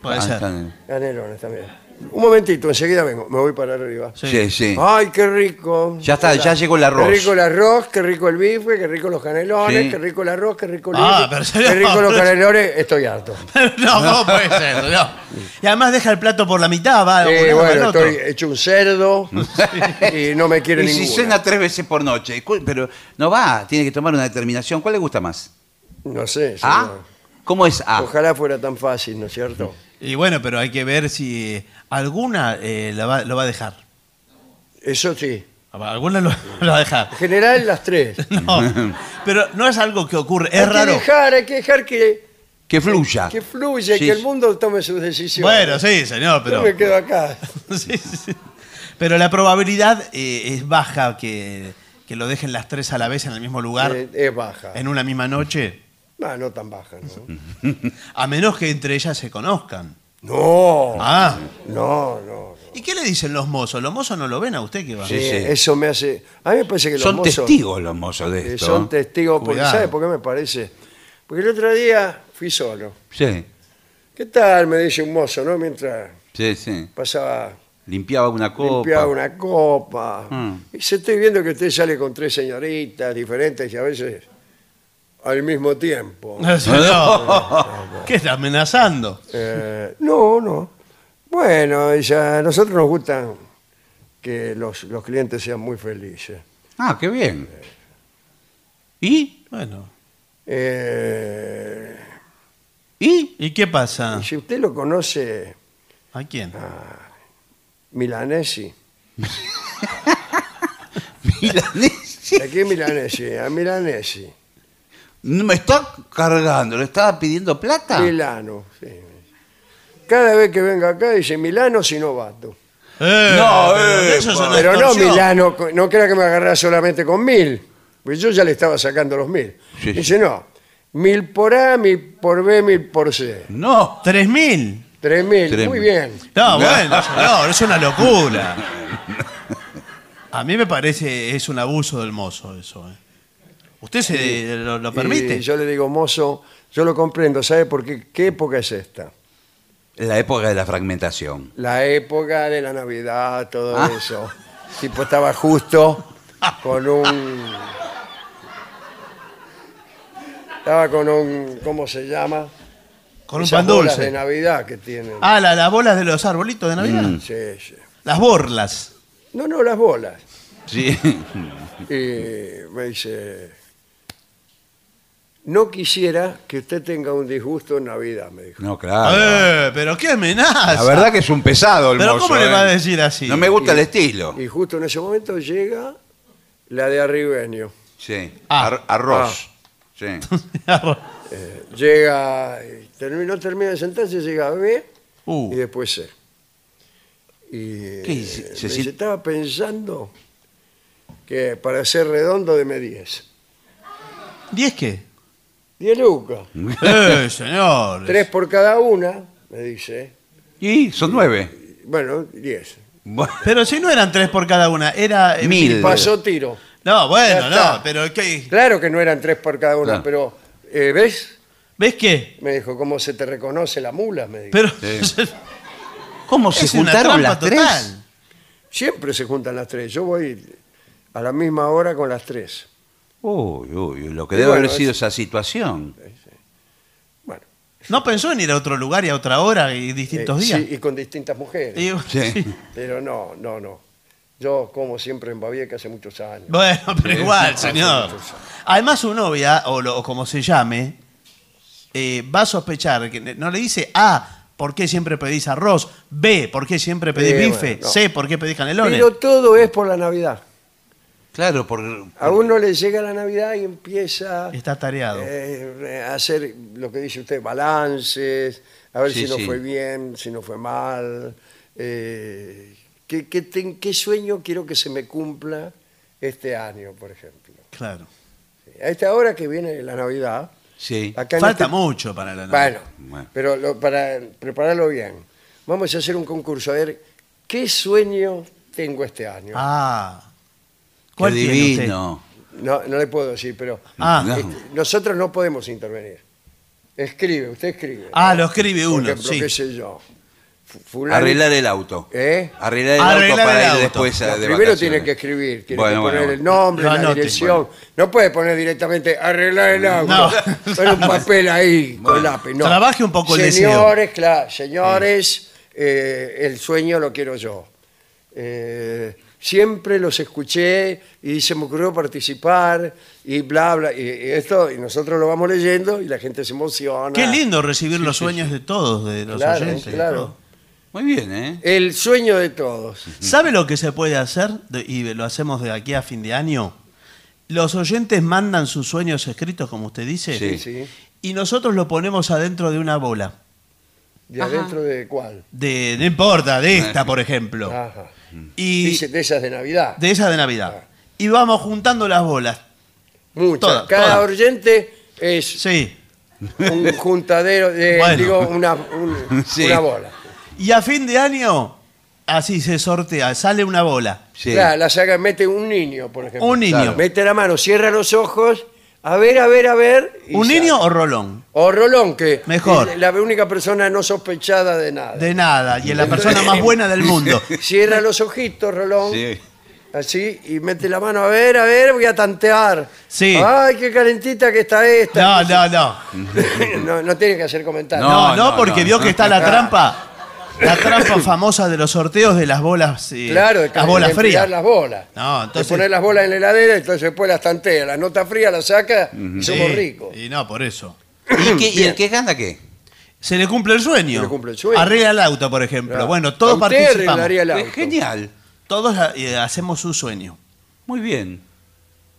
Puede Ah, ser. canelones también. Un momentito, enseguida vengo. Me voy para arriba. Sí. Sí, sí. Ay, qué rico. Ya está, ya llegó el arroz. Qué rico el arroz, qué rico el bife, qué rico los canelones, Sí. qué rico el arroz, qué rico el Ah, bife, pero qué rico los canelones. Estoy harto. no, ¿cómo puede ser? No. Y además deja el plato por la mitad, va. Eh, lado bueno, otro. estoy hecho un cerdo y no me quiere Y si cena tres veces por noche, cu- pero no va, tiene que tomar una determinación. ¿Cuál le gusta más? No sé, ¿A? señor. ¿Cómo es A? Ojalá fuera tan fácil, ¿no es cierto? Y bueno, pero hay que ver si alguna eh, la va- lo va a dejar. Eso sí. Alguna lo, lo va a dejar. En general, las tres. No, pero no es algo que ocurre. hay Es raro. que dejar, hay que dejar que, Que fluya. que fluya, Sí, que el mundo tome sus decisiones. Bueno, sí, señor, Yo pero. me quedo acá. Sí, sí. Pero la probabilidad eh, es baja que, que lo dejen las tres a la vez en el mismo lugar, Eh, es baja. en una misma noche, No, no tan baja, ¿no? a menos que entre ellas se conozcan. No, Ah, no, no. no. ¿y qué le dicen los mozos? ¿Los mozos no lo ven a usted que va? Sí, sí. Eso me hace... A mí me parece que los Son mozos... testigos los mozos de eh, esto. son testigos, porque. ¿sabe por qué me parece? Porque el otro día fui solo. Sí, ¿Qué tal? Me dice un mozo, ¿no? Mientras sí, sí. pasaba, Limpiaba una copa. limpiaba una copa. Mm. Y se estoy viendo que usted sale con tres señoritas diferentes y a veces al mismo tiempo. No. ¿Qué está amenazando? Eh, no, no. Bueno, ya a nosotros nos gustan que los, los clientes sean muy felices. Ah, qué bien. ¿Y? Bueno. Eh, ¿Y? ¿Y qué pasa? si usted lo conoce, ¿A quién? Milanesi. Milanesi. ¿A qué Milanesi? A Milanesi. No me está cargando, le estaba pidiendo plata. Milano, sí. Cada vez que venga acá dice Milano Sinovato. Eh, No, eh, eso es una Pero no extorsión. Milano, no crea que me agarrá solamente con mil. Pues yo ya le estaba sacando los mil. Sí, Dice, no, mil por A, mil por B, mil por C. No. ¿Tres mil? Tres mil, Tres muy mil. bien. No, bueno, señor, es una locura. A mí me parece es un abuso del mozo eso. eh. ¿Usted se lo, lo permite? Y yo le digo, mozo, yo lo comprendo, ¿sabe por qué? ¿Qué época es esta? La época de la fragmentación. La época de la Navidad, todo Ah. eso. Tipo estaba justo con un... Estaba con un, ¿cómo se llama? Con un Esas pan bolas dulce. de Navidad que tienen. Ah, la- las bolas de los arbolitos de Navidad. Mm. Sí, sí. Las borlas. No, no, las bolas. Sí. Y me dice, no quisiera que usted tenga un disgusto en Navidad, me dijo. No, claro. Eh, pero qué amenaza. La verdad que es un pesado el Pero mozo, ¿cómo le ¿eh? va a decir así? No me gusta el estilo. Y justo en ese momento llega la de Arribeño. Sí. Ah. Ar- arroz. Sí. Eh, llega, y termi- no termina de sentarse, llega B Uh. y después C. Y ¿Qué eh, Se me estaba pensando que para ser redondo deme 10. ¿Diez qué? 10 lucas. Eh, señor. Tres por cada una, me dice. Y son nueve. Bueno, 10. Bueno, Pero si no eran tres por cada una, era... eh, Mil. Pasó tiro. No, bueno, está. no, pero ¿qué? Claro que no eran tres por cada una, pero eh, ¿ves? ¿Ves qué? Me dijo, ¿cómo se te reconoce la mula? Me dijo. Pero... ¿Cómo se Es una juntaron trampa las tres? total. Siempre se juntan las tres. Yo voy a la misma hora con las tres. Uy, uy, lo que Y debe bueno, haber sido es- esa situación. Bueno, ¿No pensó en ir a otro lugar y a otra hora y distintos eh, días? sí, y con distintas mujeres. Y- Sí. sí. Pero no, no, no. Yo como siempre en Babieca hace muchos años. Bueno, pero igual, señor. Además, su novia, o, lo- o como se llame, eh, va a sospechar que no le dice A, ¿por qué siempre pedís arroz? B, ¿por qué siempre pedís Eh, bife? bueno, no. C, ¿por qué pedís canelones? Pero todo es por la Navidad. Claro, por, A uno le llega la Navidad y empieza Está tareado. eh, a hacer lo que dice usted, balances, a ver Sí, si no sí. fue bien, si no fue mal. eh, ¿qué, qué ten- qué sueño quiero que se me cumpla este año, por ejemplo? Claro. A esta hora que viene la Navidad, Sí. acá en Falta este- mucho para la Bueno, Bueno. pero lo- para prepararlo bien, vamos a hacer un concurso a ver qué sueño tengo este año. Ah. Qué ¿Cuál tiene usted? divino. No, no le puedo decir, pero Ah, No. este, nosotros no podemos intervenir. Escribe, usted escribe. Ah, ¿no? lo escribe Por uno, ejemplo, sí. qué sé yo. Fu- fulano- Arreglar el auto. ¿Eh? Arreglar el Arreglar auto para el ir auto. después a- No, de primero vacaciones. tiene que escribir, tiene Bueno, que bueno, poner bueno. el nombre, Lo la anote. dirección. No puede poner directamente arreglar el auto. No. Poner un papel ahí con lápiz. No. Trabaje un poco el deseo. Señores, claro, señores, eh, el sueño lo quiero yo. Eh, siempre los escuché y se me ocurrió participar y bla, bla. Y, y esto, y nosotros lo vamos leyendo y la gente se emociona. Qué lindo recibir los sueños de todos, de los Claro, oyentes. claro. Muy bien, ¿eh? El sueño de todos. ¿Sabe lo que se puede hacer? Y lo hacemos de aquí a fin de año. Los oyentes mandan sus sueños escritos, como usted dice, Sí. Sí. y nosotros lo ponemos adentro de una bola. ¿De adentro de cuál? De, no importa, de esta, por ejemplo. Ajá. Y Dice de esas de Navidad. de esa de Navidad. Y vamos juntando las bolas. Muchas. todas, Cada todas. oyente es Sí. un juntadero, de, Bueno. digo, una, un- Sí. una bola. Y a fin de año, así se sortea, sale una bola. Sí. Claro, la saca, mete un niño, por ejemplo. Un niño. Claro. Mete la mano, cierra los ojos, a ver, a ver, a ver. y ¿Un niño o rolón? O Rolón, que Mejor. es la única persona no sospechada de nada. De nada. Y es la persona más buena del mundo. Cierra los ojitos, Rolón. Sí. Así, y mete la mano, a ver, a ver, voy a tantear. Sí. Ay, qué calentita que está esta. No, no, no. no, no tiene que hacer comentarios. No, No, no, no, porque no. vio que está la trampa. La trampa famosa de los sorteos de las bolas. eh, Claro, de las bolas de frías. las bolas. No, De entonces- poner las bolas en la heladera, entonces después las tantea. La nota fría la saca y somos Sí, ricos. Y no, por eso. ¿Y, qué- y el que gana qué? Se le cumple el sueño. Se le cumple el sueño. Arregla el auto, por ejemplo. Claro. Bueno, todos usted participamos. arreglaría el auto. Pues genial. Todos eh, hacemos su sueño. Muy bien.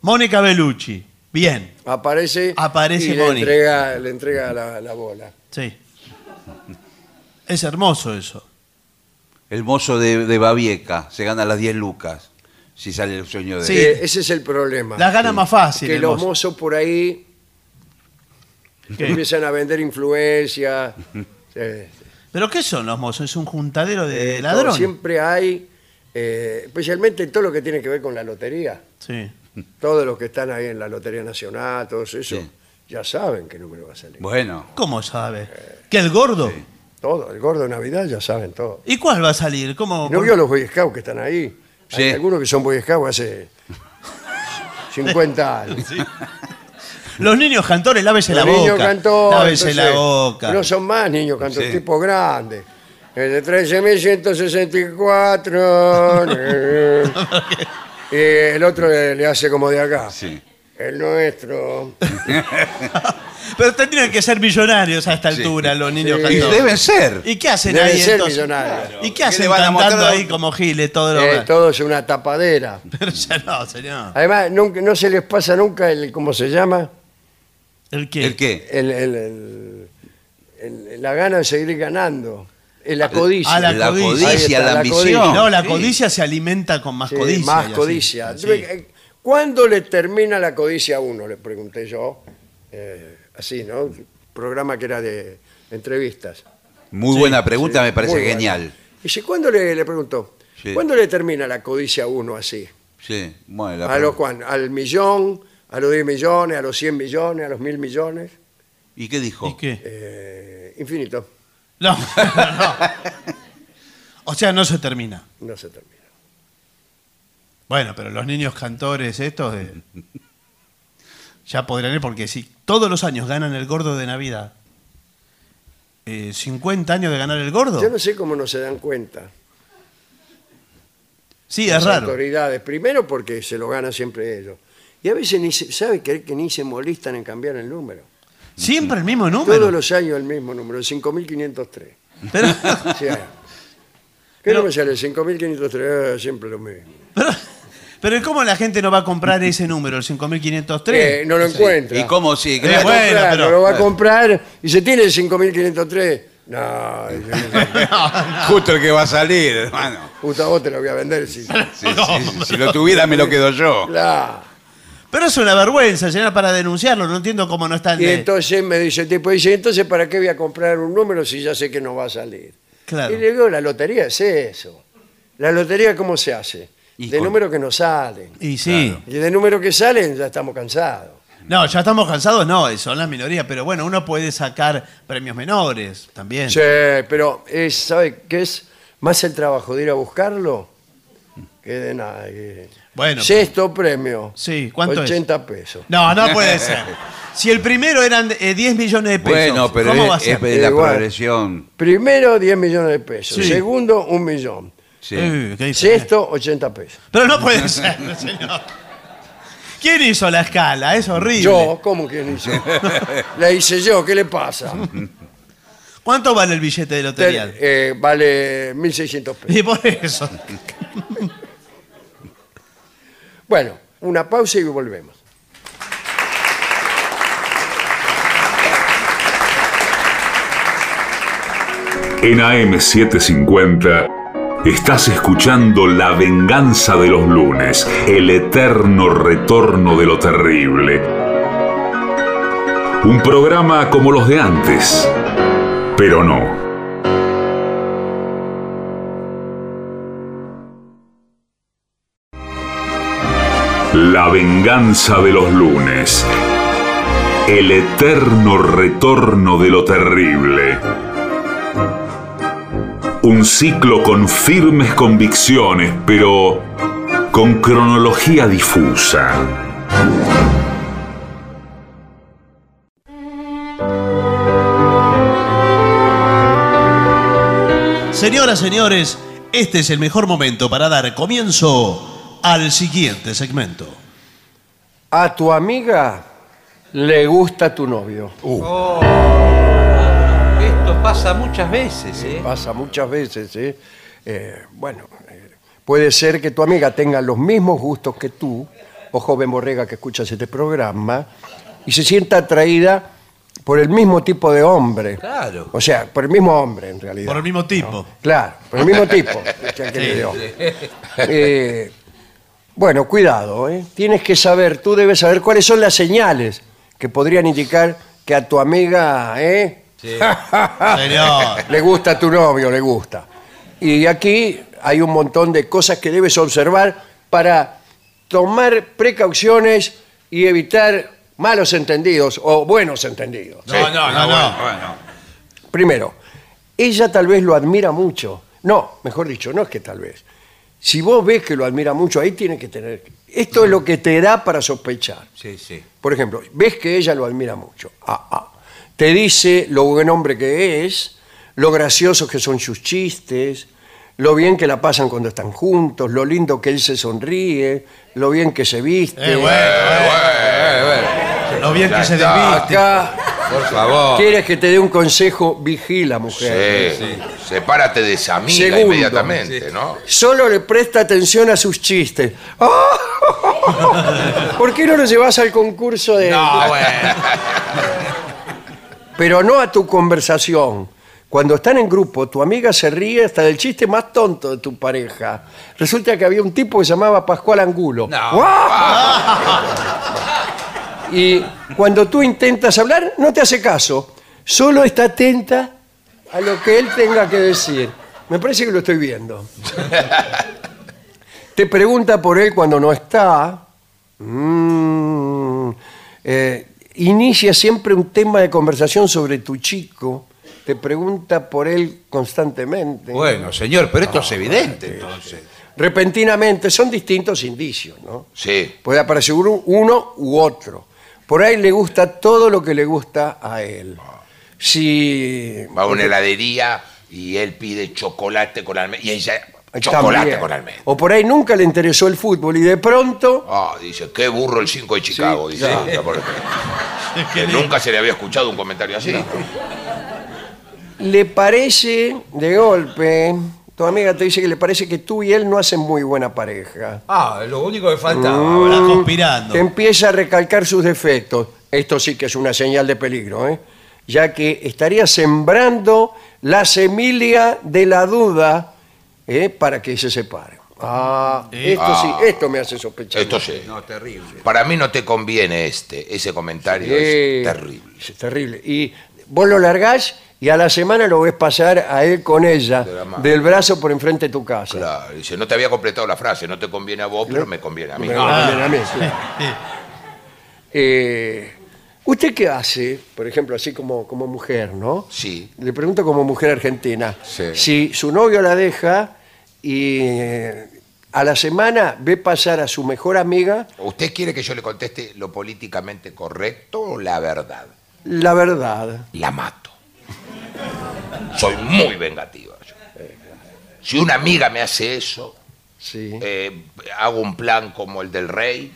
Mónica Bellucci. Bien. Aparece, Aparece y le entrega, le entrega la, la bola. Sí. Es hermoso eso. El mozo de, de Babieca se gana las 10 lucas si sale el sueño de Sí. Eh, ese es el problema. Las gana más fácil. que el los mozo. mozos por ahí ¿Qué? empiezan a vender influencia. Sí, ¿Pero qué son los mozos? Es un juntadero de eh, ladrones. Siempre hay, eh, especialmente en todo lo que tiene que ver con la lotería. Sí. Todos los que están ahí en la Lotería Nacional, todos eso, Sí. ya saben qué número va a salir. Bueno, ¿Cómo sabe? ¿Que el gordo? Todo, el gordo de Navidad ya saben todo. ¿Y cuál va a salir? ¿Cómo? ¿No vio los Boy Scouts que están ahí? Sí. Hay algunos que son Boy Scouts hace 50 años. Los niños cantores, lávese la Los niños boca. cantores, Lávese la entonces, boca. No son más niños cantores, Sí. tipos grandes. El de 13.164. y el otro le, le hace como de acá. sí. El nuestro. Pero tendrían que ser millonarios a esta Sí. altura, los niños Sí. Y cantores. deben ser. ¿Y qué hacen Deben ahí ser entonces? millonarios. ¿Y qué ¿Qué hacen le van a cantando mostrar? ahí como giles todo lo Eh, todo es una tapadera. Pero ya no, señor. Además, nunca, no se les pasa nunca el, ¿cómo se llama? ¿El qué? ¿El qué? El, el- el- el- la gana de seguir ganando. Eh, la codicia. Ah, la La codicia. Ahí está, la la ambición. codicia. No, la Sí. codicia se alimenta con más Sí, codicia. más y así. codicia. Sí. Eh, ¿Cuándo le termina la codicia a uno? Le pregunté yo. Eh, así, ¿no? Programa que era de entrevistas. Muy Sí, buena pregunta, me parece Muy buena. genial. Dice, ¿cuándo le, le preguntó? Sí. ¿Cuándo le termina la codicia a uno así? Sí, bueno, la ¿A lo cuán? ¿Al millón? ¿A los 10 millones? ¿A los 100 millones? ¿A los mil millones? ¿Y qué dijo? ¿Y qué? Eh, infinito. No, no. O sea, no se termina. No se termina. Bueno, pero los niños cantores estos eh, ya podrán ir porque si todos los años ganan el gordo de Navidad, eh, 50 años de ganar el gordo. Yo no sé cómo no se dan cuenta. Sí, las es raro. autoridades. Primero porque se lo ganan siempre ellos. Y a veces ni se, ¿sabe que, que ni se molestan en cambiar el número? Siempre el mismo número. Todos los años el mismo número, el 5503. Pero, O sea, ¿Qué no me sale? 5503, ah, siempre lo mismo. pero, pero ¿cómo la gente no va a comprar ese número, el 5503? Eh, no lo encuentra. ¿Y cómo sí? Va a Eh, bueno, comprar, pero- lo va a comprar y se tiene el 5503. No, yo no. Justo el que va a salir, hermano. puta vos te lo voy a vender. Si, Sí, sí, sí, si lo tuviera, me lo quedo yo. Claro. Pero es una vergüenza, señora, para denunciarlo. No entiendo cómo no está en Y entonces me dice el tipo, dice, entonces ¿para qué voy a comprar un número si ya sé que no va a salir? Claro. Y le digo, la lotería es eso. La lotería, ¿cómo se hace? Y de con- números que no salen. Y sí. Y de números que salen ya estamos cansados. No, ya estamos cansados, no, son las minorías, pero bueno, uno puede sacar premios menores también. Sí, pero es, ¿sabe qué es? Más el trabajo de ir a buscarlo que de nada. que- Bueno, Sexto premio. Sí, ¿cuánto es? 80 pesos. No, no puede ser. Si el primero eran eh, 10 millones de pesos, Bueno, pero ¿cómo es, va a ser? es la Igual. progresión. Primero, 10 millones de pesos. Sí. Segundo, un millón. Sí. Eh, ¿qué dice? Sexto, 80 pesos. Pero no puede ser, señor. ¿Quién hizo la escala? Es horrible. Yo, ¿cómo no hice? La hice yo, ¿qué le pasa? ¿Cuánto vale el billete de lotería? Eh, vale 1.600 pesos. Y por eso. Bueno, una pausa y volvemos. En AM750 estás escuchando La venganza de los lunes, el eterno retorno de lo terrible. Un programa como los de antes, pero no. La venganza de los lunes, el eterno retorno de lo terrible. Un ciclo con firmes convicciones, pero con cronología difusa. Señoras, señores, este es el mejor momento para dar comienzo al siguiente segmento. A tu amiga le gusta tu novio. Esto pasa muchas veces, ¿eh? Pasa muchas veces, ¿eh? Eh, bueno, eh, puede ser que tu amiga tenga los mismos gustos que tú, o joven borrega que escuchas este programa, y se sienta atraída por el mismo tipo de hombre. Claro. O sea, por el mismo hombre, en realidad. Por el mismo tipo. Claro, por el mismo tipo. que. Eh, bueno, cuidado, ¿eh? Tienes que saber, tú debes saber cuáles son las señales que podrían indicar que a tu amiga, ¿eh? Señor. le gusta a tu novio, le gusta. Y aquí hay un montón de cosas que debes observar para tomar precauciones y evitar malos entendidos o buenos entendidos. No, no, no, bueno. Primero, ella tal vez lo admira mucho. No, mejor dicho, no es que tal vez. Si vos ves que lo admira mucho, ahí tiene que tener... Esto es lo que te da para sospechar. Sí, sí. Por ejemplo, ves que ella lo admira mucho. Ah, ah. Te dice lo buen hombre que es, lo graciosos que son sus chistes, lo bien que la pasan cuando están juntos, lo lindo que él se sonríe, lo bien que se viste. Eh, bueno, Lo bien que se desviste. Acá Por favor. quieres que te dé un consejo, vigila, mujer. Sí, Sepárate de esa amiga Segundo. inmediatamente, ¿no? Solo le presta atención a sus chistes. ¡Ah! ¿Por qué no lo llevas al concurso de.? No, bueno. Pero no a tu conversación. Cuando están en grupo, tu amiga se ríe hasta del chiste más tonto de tu pareja. Resulta que había un tipo que se llamaba Pascual Angulo. ¡Guau! Y cuando tú intentas hablar, no te hace caso. Solo está atenta a lo que él tenga que decir. Me parece que lo estoy viendo. Te pregunta por él cuando no está. Mm. Eh, inicia siempre un tema de conversación sobre tu chico. Te pregunta por él constantemente. Bueno, señor, pero esto es evidente entonces. Repentinamente, son distintos indicios, ¿no? Sí. Puede aparecer uno, uno u otro. Por ahí le gusta todo lo que le gusta a él. Si Va a una heladería y él pide chocolate con almendra. Y ella, chocolate También. con almendra. O por ahí nunca le interesó el fútbol y de pronto Ah, dice, qué burro el 5 de Chicago. Sí, dice, claro. que nunca se le había escuchado un comentario así. le parece de golpe, tu amiga te dice que le parece que tú y él no hacen muy buena pareja. Ah, lo único que faltaba. Mm. Está conspirando. Te empieza a recalcar sus defectos. Esto sí que es una señal de peligro, ¿eh? ya que estaría sembrando la semilla de la duda ¿eh? para que se separen. Ah, esto sí, esto me hace sospechar. Esto sí. No, terrible. Para mí no te conviene este. Ese comentario Eh, es terrible. Es terrible. Y vos lo largás y a la semana lo ves pasar a él con ella, De la mano. del brazo por enfrente de tu casa. Claro, dice, no te había completado la frase, no te conviene a vos, pero me conviene a mí. Me conviene a mí, sí. Eh, ¿Usted qué hace, por ejemplo, así como, como mujer, no? Sí. Le pregunto como mujer argentina. Sí. Si su novio la deja y eh, a la semana ve pasar a su mejor amiga, ¿Usted quiere que yo le conteste lo políticamente correcto o la verdad? la verdad. La mato. Soy muy vengativa. yo. Si una amiga me hace eso, Sí. eh, hago un plan como el del rey,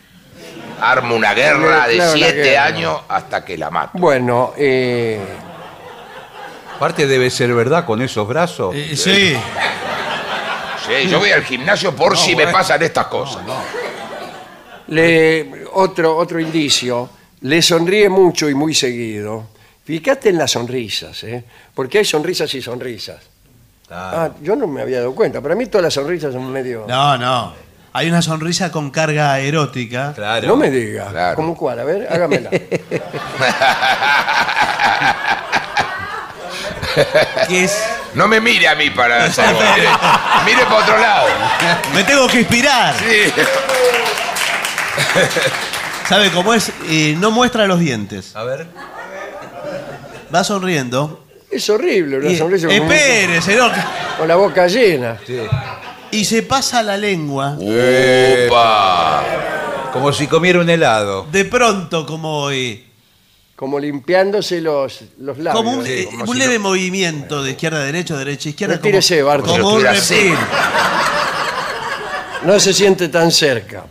armo una guerra de Claro, la siete guerra. años hasta que la mato. Bueno, eh, Aparte debe ser verdad con esos brazos. Eh, sí. Sí, yo voy al gimnasio por si me pasan estas cosas. le, otro, otro indicio, le sonríe mucho y muy seguido. Fíjate en las sonrisas, ¿eh? porque hay sonrisas y sonrisas. Ah, yo no me había dado cuenta. Para mí todas las sonrisas son medio... No, no. Hay una sonrisa con carga erótica. Claro. No me diga. Claro. ¿Cómo cuál? A ver, hágamela. Que es. No me mire a mí para hacerlo. Mire, mire para otro lado. Me tengo que inspirar. Sí. ¿Sabe cómo es? Eh, no muestra los dientes. A ver. Va sonriendo. Es horrible una sonrisa con, Espere, señor. con la boca llena. Y se pasa la lengua. Opa. Como si comiera un helado. De pronto, como hoy. Como limpiándose los, los labios. Como un, Sí, eh, como un si leve no- movimiento de izquierda a derecha, derecha a izquierda. Retírese, como, Bartolo. como un reptil. no se siente tan cerca.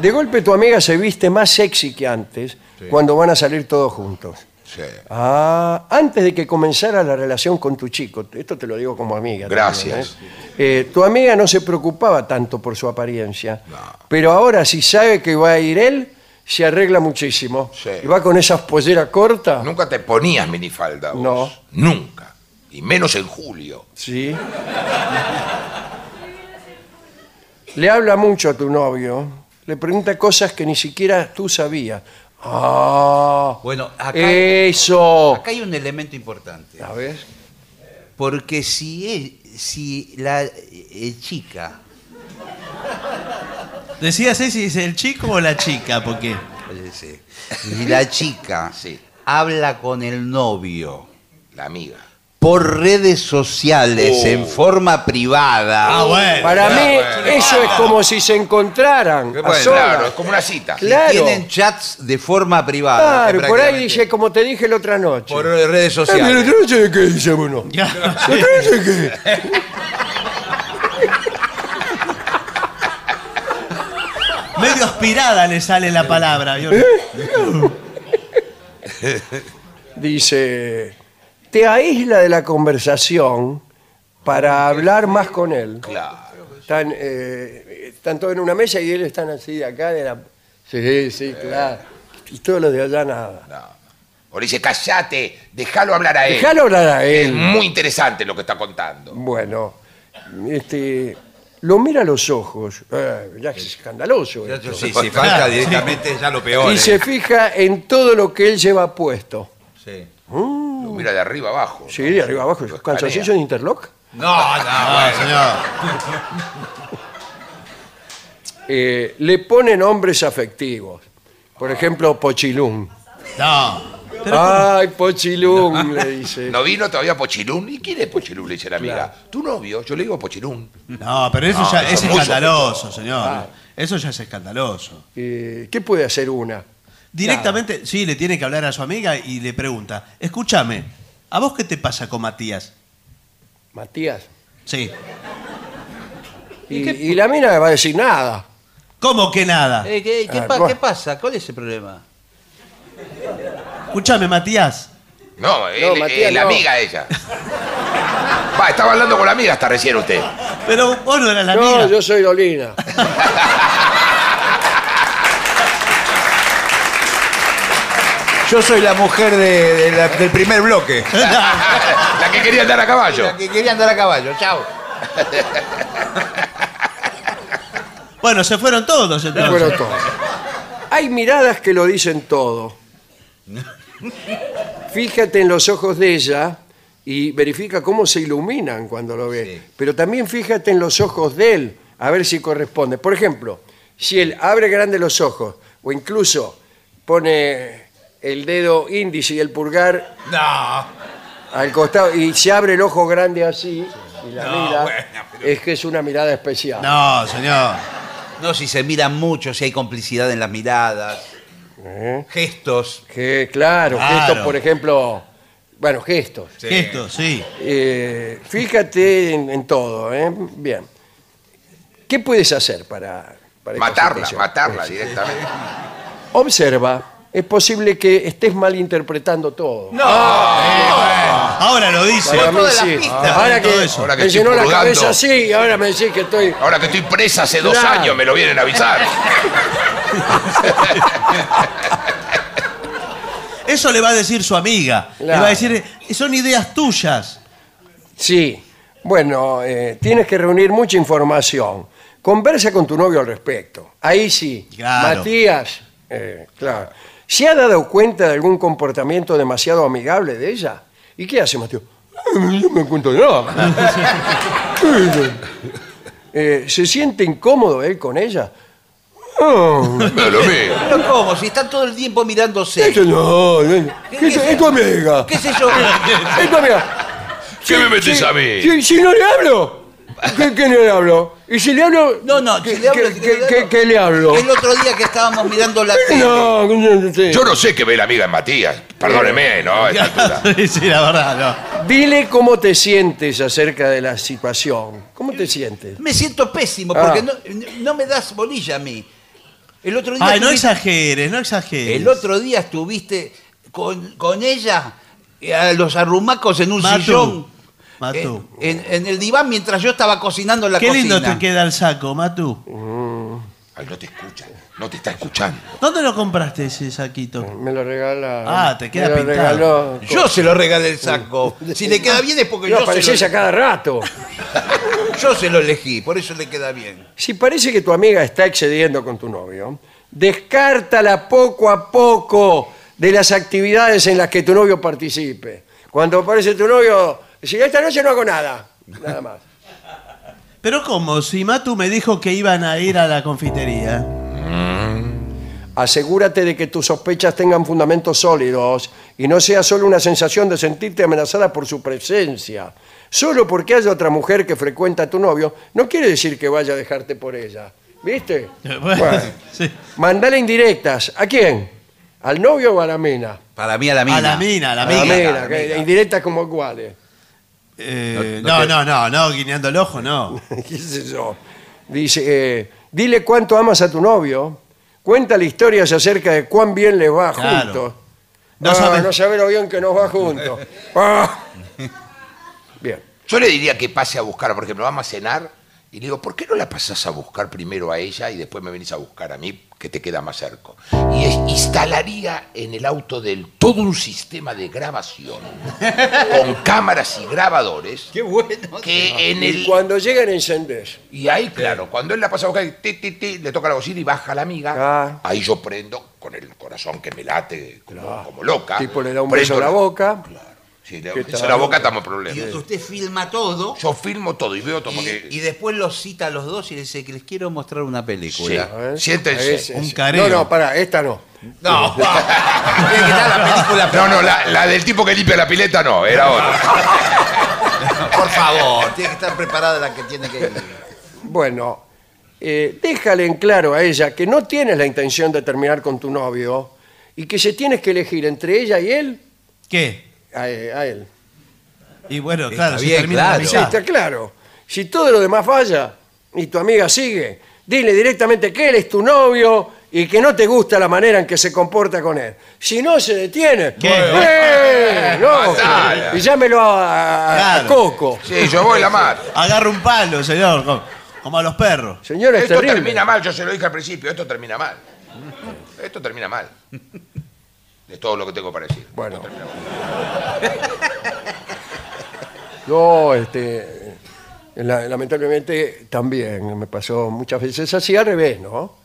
De golpe tu amiga se viste más sexy que antes cuando van a salir todos juntos. Sí. Ah, antes de que comenzara la relación con tu chico, esto te lo digo como amiga. también, Gracias. ¿eh? Eh, tu amiga no se preocupaba tanto por su apariencia, pero ahora si sabe que va a ir él, se arregla muchísimo. Sí. Y va con esas polleras cortas. Nunca te ponías minifalda. vos. No. Nunca. Y menos en julio. Sí. Le habla mucho a tu novio, le pregunta cosas que ni siquiera tú sabías. Ah, Bueno, acá, eso. acá hay un elemento importante. A ver. Porque si, es- si la eh, chica, Decía Ceci, ¿es el chico o la chica? Porque oye, sí, si la chica Sí. habla con el novio La amiga. Por redes sociales Oh. en forma privada, Ah, bueno. Para mí, bueno. eso es como si se encontraran. a bueno, solas. Claro, es como una cita. Claro. tienen chats de forma privada, Claro, por ahí prácticamente- dice, como te dije la otra noche. por redes Eh, pero sociales. ¿la noche de qué dice uno? Ya. ¿La noche de qué? medio aspirada le sale la palabra. ¿vio? Dice, te aísla de la conversación para hablar más con él. Claro. Están, eh, están todos en una mesa y ellos están así de acá. De la... Sí, sí, claro. Y todos los de allá nada. O le dice, callate, déjalo hablar a él. Déjalo hablar a Es él. muy interesante lo que está contando. Bueno, este, lo mira a los ojos. Eh, ya es escandaloso. esto. Sí, sí, falta directamente ya lo peor. Y ¿eh? se fija en todo lo que él lleva puesto. Sí. Lo mira de arriba abajo. Sí, de arriba abajo. Lo ¿Calzoncillo escanea. de interlock? No, no, No, bueno. señor. Eh, le pone nombres afectivos. Por ejemplo, Pochilún. No. Pero Ay, Pochilún, le dice. ¿No vino todavía Pochilún? ¿Y quién es Pochilún? Le dice la amiga. ¿Tu novio? Yo le digo Pochilún. No, pero eso No, ya eso es es muy escandaloso, señor. Eso ya es escandaloso. Eh, ¿Qué puede hacer una? Directamente, sí, le tiene que hablar a su amiga y le pregunta, escúchame, ¿a vos qué te pasa con Matías? Matías. Sí. Y, y la mina va a decir nada. ¿Cómo que nada? Eh, ¿qué, qué Ah, pa- bueno. qué pasa? ¿Cuál es el problema? Escúchame, Matías. No, No, eh, Matías, la no. amiga ella. Va, estaba hablando con la amiga hasta recién usted. Pero vos no eras la no, amiga. yo soy Dolina. Yo soy la mujer de- de la- del primer bloque. la que quería andar a caballo. La que quería andar a caballo. Chao. Bueno, se fueron todos entonces. Bueno, todo. Hay miradas que lo dicen todo. Fíjate en los ojos de ella y verifica cómo se iluminan cuando lo ve. Sí. Pero también fíjate en los ojos de él, a ver si corresponde. Por ejemplo, si él abre grande los ojos o incluso pone el dedo índice y el pulgar No. al costado y se abre el ojo grande así y la No, mira, bueno, pero- es que es una mirada especial. No, señor. No, si se miran mucho, si hay complicidad en las miradas, ¿Eh? gestos. Que, claro, Claro. gestos, por ejemplo, bueno, gestos. Sí. Esto, sí. Eh, fíjate en, en todo, ¿eh? Bien. ¿Qué puedes hacer para, para esta Matarla, situación? matarla directamente. Observa, es posible que estés malinterpretando todo. Ahora lo dice. Para mí todas las sí. pistas, ahora todo que, eso. Ahora que me estoy llenó la purgando. cabeza así y ahora me decís que estoy... Ahora que estoy presa hace dos Claro. años, me lo vienen a avisar. Eso le va a decir su amiga. Le Claro. va a decir, "Eh, son ideas tuyas. Sí. Bueno, eh, tienes que reunir mucha información. Conversa con tu novio al respecto. Ahí sí. Claro. Matías, eh, claro. ¿Se ha dado cuenta de algún comportamiento demasiado amigable de ella? ¿Y qué hace Matías? "Eh, No me cuento nada. Eh, ¿Se siente incómodo él con ella? No, lo mío. Pero ¿cómo? Si están todo el tiempo mirándose. eso no, no. ¿Qué- Es, qué- es tu amiga. ¿Qué sé yo? Es tu amiga. ¿Qué me metes Si- a mí? Si, si no le hablo, ¿qué, qué le hablo? Y si le hablo. No, no, ¿qué, si le hablo, qué- si qué- le hablo- qué- qué le hablo? El otro día que estábamos mirando la tele. No, no, sé. Yo no sé qué ve la amiga en Matías. Perdóneme, ¿no? A esta altura. Sí, sí, la verdad, no. Dile cómo te sientes acerca de la situación. ¿Cómo te sientes? Me siento pésimo Ah. porque no, no me das bolilla a mí. El otro día Ay, no estuviste- exageres, no exageres. El otro día estuviste con, con ella eh, a los arrumacos en un Matú, sillón. Matú. En, en el diván mientras yo estaba cocinando en la Qué cocina. lindo te queda el saco, Matú. Ay, no te escucha. No te está escuchando. ¿Dónde lo compraste ese saquito? Me lo regala. Ah, te queda me lo pintado. regaló. Yo se lo regalé el saco. Si le queda bien es porque No, yo, se apareces lo, a cada rato. yo se lo elegí, por eso le queda bien. Si parece que tu amiga está excediendo con tu novio, descártala poco a poco de las actividades en las que tu novio participe. Cuando aparece tu novio, si esta noche no hago nada, nada más. Pero ¿cómo? Si Matu me dijo que iban a ir a la confitería. Asegúrate de que tus sospechas tengan fundamentos sólidos y no sea solo una sensación de sentirte amenazada por su presencia. Solo porque haya otra mujer que frecuenta a tu novio, no quiere decir que vaya a dejarte por ella. ¿Viste? Bueno, sí. mandale indirectas. ¿A quién? ¿Al novio o a la mina? Para mí a la mina. A la mina, a la A la mina. mina, que indirectas como iguales. Eh, No- no no, no, no, no, guiñando el ojo, no. ¿Qué sé yo? Dice, eh, dile cuánto amas a tu novio, cuéntale historias acerca de cuán bien les va Claro. juntos. No Ah, sabe- no sabe lo bien que nos va juntos. Ah. Bien. Yo le diría que pase a buscar, por ejemplo, vamos a cenar Y le digo, ¿por qué no la pasás a buscar primero a ella y después me venís a buscar a mí, que te queda más cerca? Y es- instalaría en el auto del todo un sistema de grabación con cámaras y grabadores. Qué bueno. Que en Y el, cuando llegan encendés. y ahí, claro, cuando él la pasa a buscar, ti, ti, ti, le toca la bocina y baja la amiga. Ah. Ahí yo prendo con el corazón que me late como, como loca. tipo le da un Prendo beso la boca. Si le ¿Qué beso en tal? la boca estamos en problemas. Y usted filma todo Yo filmo todo y veo todo y, porque... y después los cita a los dos y le dice que les quiero mostrar una Sí. película. A ver. Siéntense. Un ese. careo. No, no, para, esta no. No, tiene que estar la película. No, no, la, la del tipo que limpia la pileta no, era otra. Por favor, tiene que estar preparada la que tiene que ir. Bueno, eh, déjale en claro a ella que no tienes la intención de terminar con tu novio y que se tienes que elegir entre ella y él, ¿Qué? A, a él. Y bueno, Está claro, si bien, termina la claro. Sí, amistad. está claro. Si todo lo demás falla y tu amiga sigue, dile directamente que él es tu novio y que no te gusta la manera en que se comporta con él. Si no se detiene, ¿Qué? ¡eh! no, y llámelo a, a- a Claro. Coco. Sí, yo voy la mar. Agarra un palo, señor, como, como a los perros. Señora, es Esto terrible. termina mal, yo se lo dije al principio, esto termina mal. Esto termina mal. Es todo lo que tengo para decir. Bueno. Yo, este, la- lamentablemente también me pasó muchas veces así al revés, ¿no?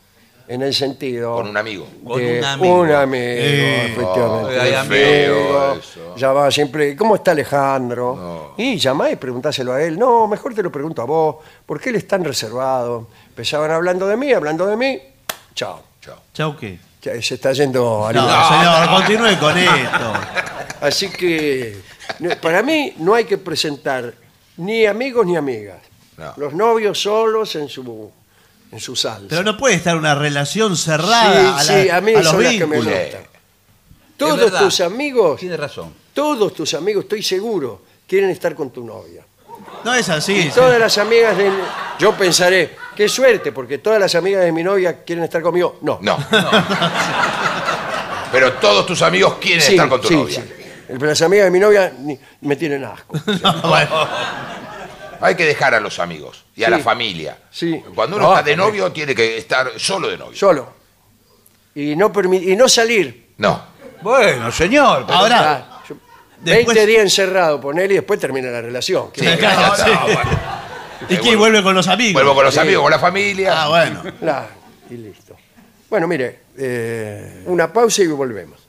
En el sentido. Con un amigo. Con de un amigo. un amigo, Eh. efectivamente. Ay, Un amigo. Feo eso. Llamaba siempre, ¿cómo está Alejandro? Y llamá y preguntáselo a él. No, mejor te lo pregunto a vos, ¿por qué él es tan reservado? Empezaban hablando de mí, hablando de mí. Chao. Chao. ¿Chau qué? Ya Se está yendo a No, señor, continúe con esto. Así que no, para mí no hay que presentar ni amigos ni amigas. No. Los novios solos en su, en su salsa. Pero no puede estar una relación cerrada sí, a, la- sí, a mí a los son las que me vínculos. gustan. Todos verdad. tus amigos, Tiene razón. todos tus amigos, estoy seguro, quieren estar con tu novia. No es así. Y sí. todas las amigas de... Yo pensaré, qué suerte, porque todas las amigas de mi novia quieren estar conmigo. No. No. Pero todos tus amigos quieren Sí, estar con tu sí, novia. sí. Las amigas de mi novia ni- me tienen asco. Bueno, Hay que dejar a los amigos y a Sí. la familia. Sí. Cuando uno No, está de novio, tiene que estar solo de novio. Solo. Y no, permi- y no salir. No. Bueno, señor. pero- ahora, Ah, yo- Después- 20 días encerrado, ponele, y después termina la relación. Sí, claro, ya está, sí. bueno. ¿Y qué? ¿Vuelve con los amigos? Vuelvo con los amigos, con la familia. Ah, bueno. Claro, y listo. Bueno, mire, eh, una pausa y volvemos.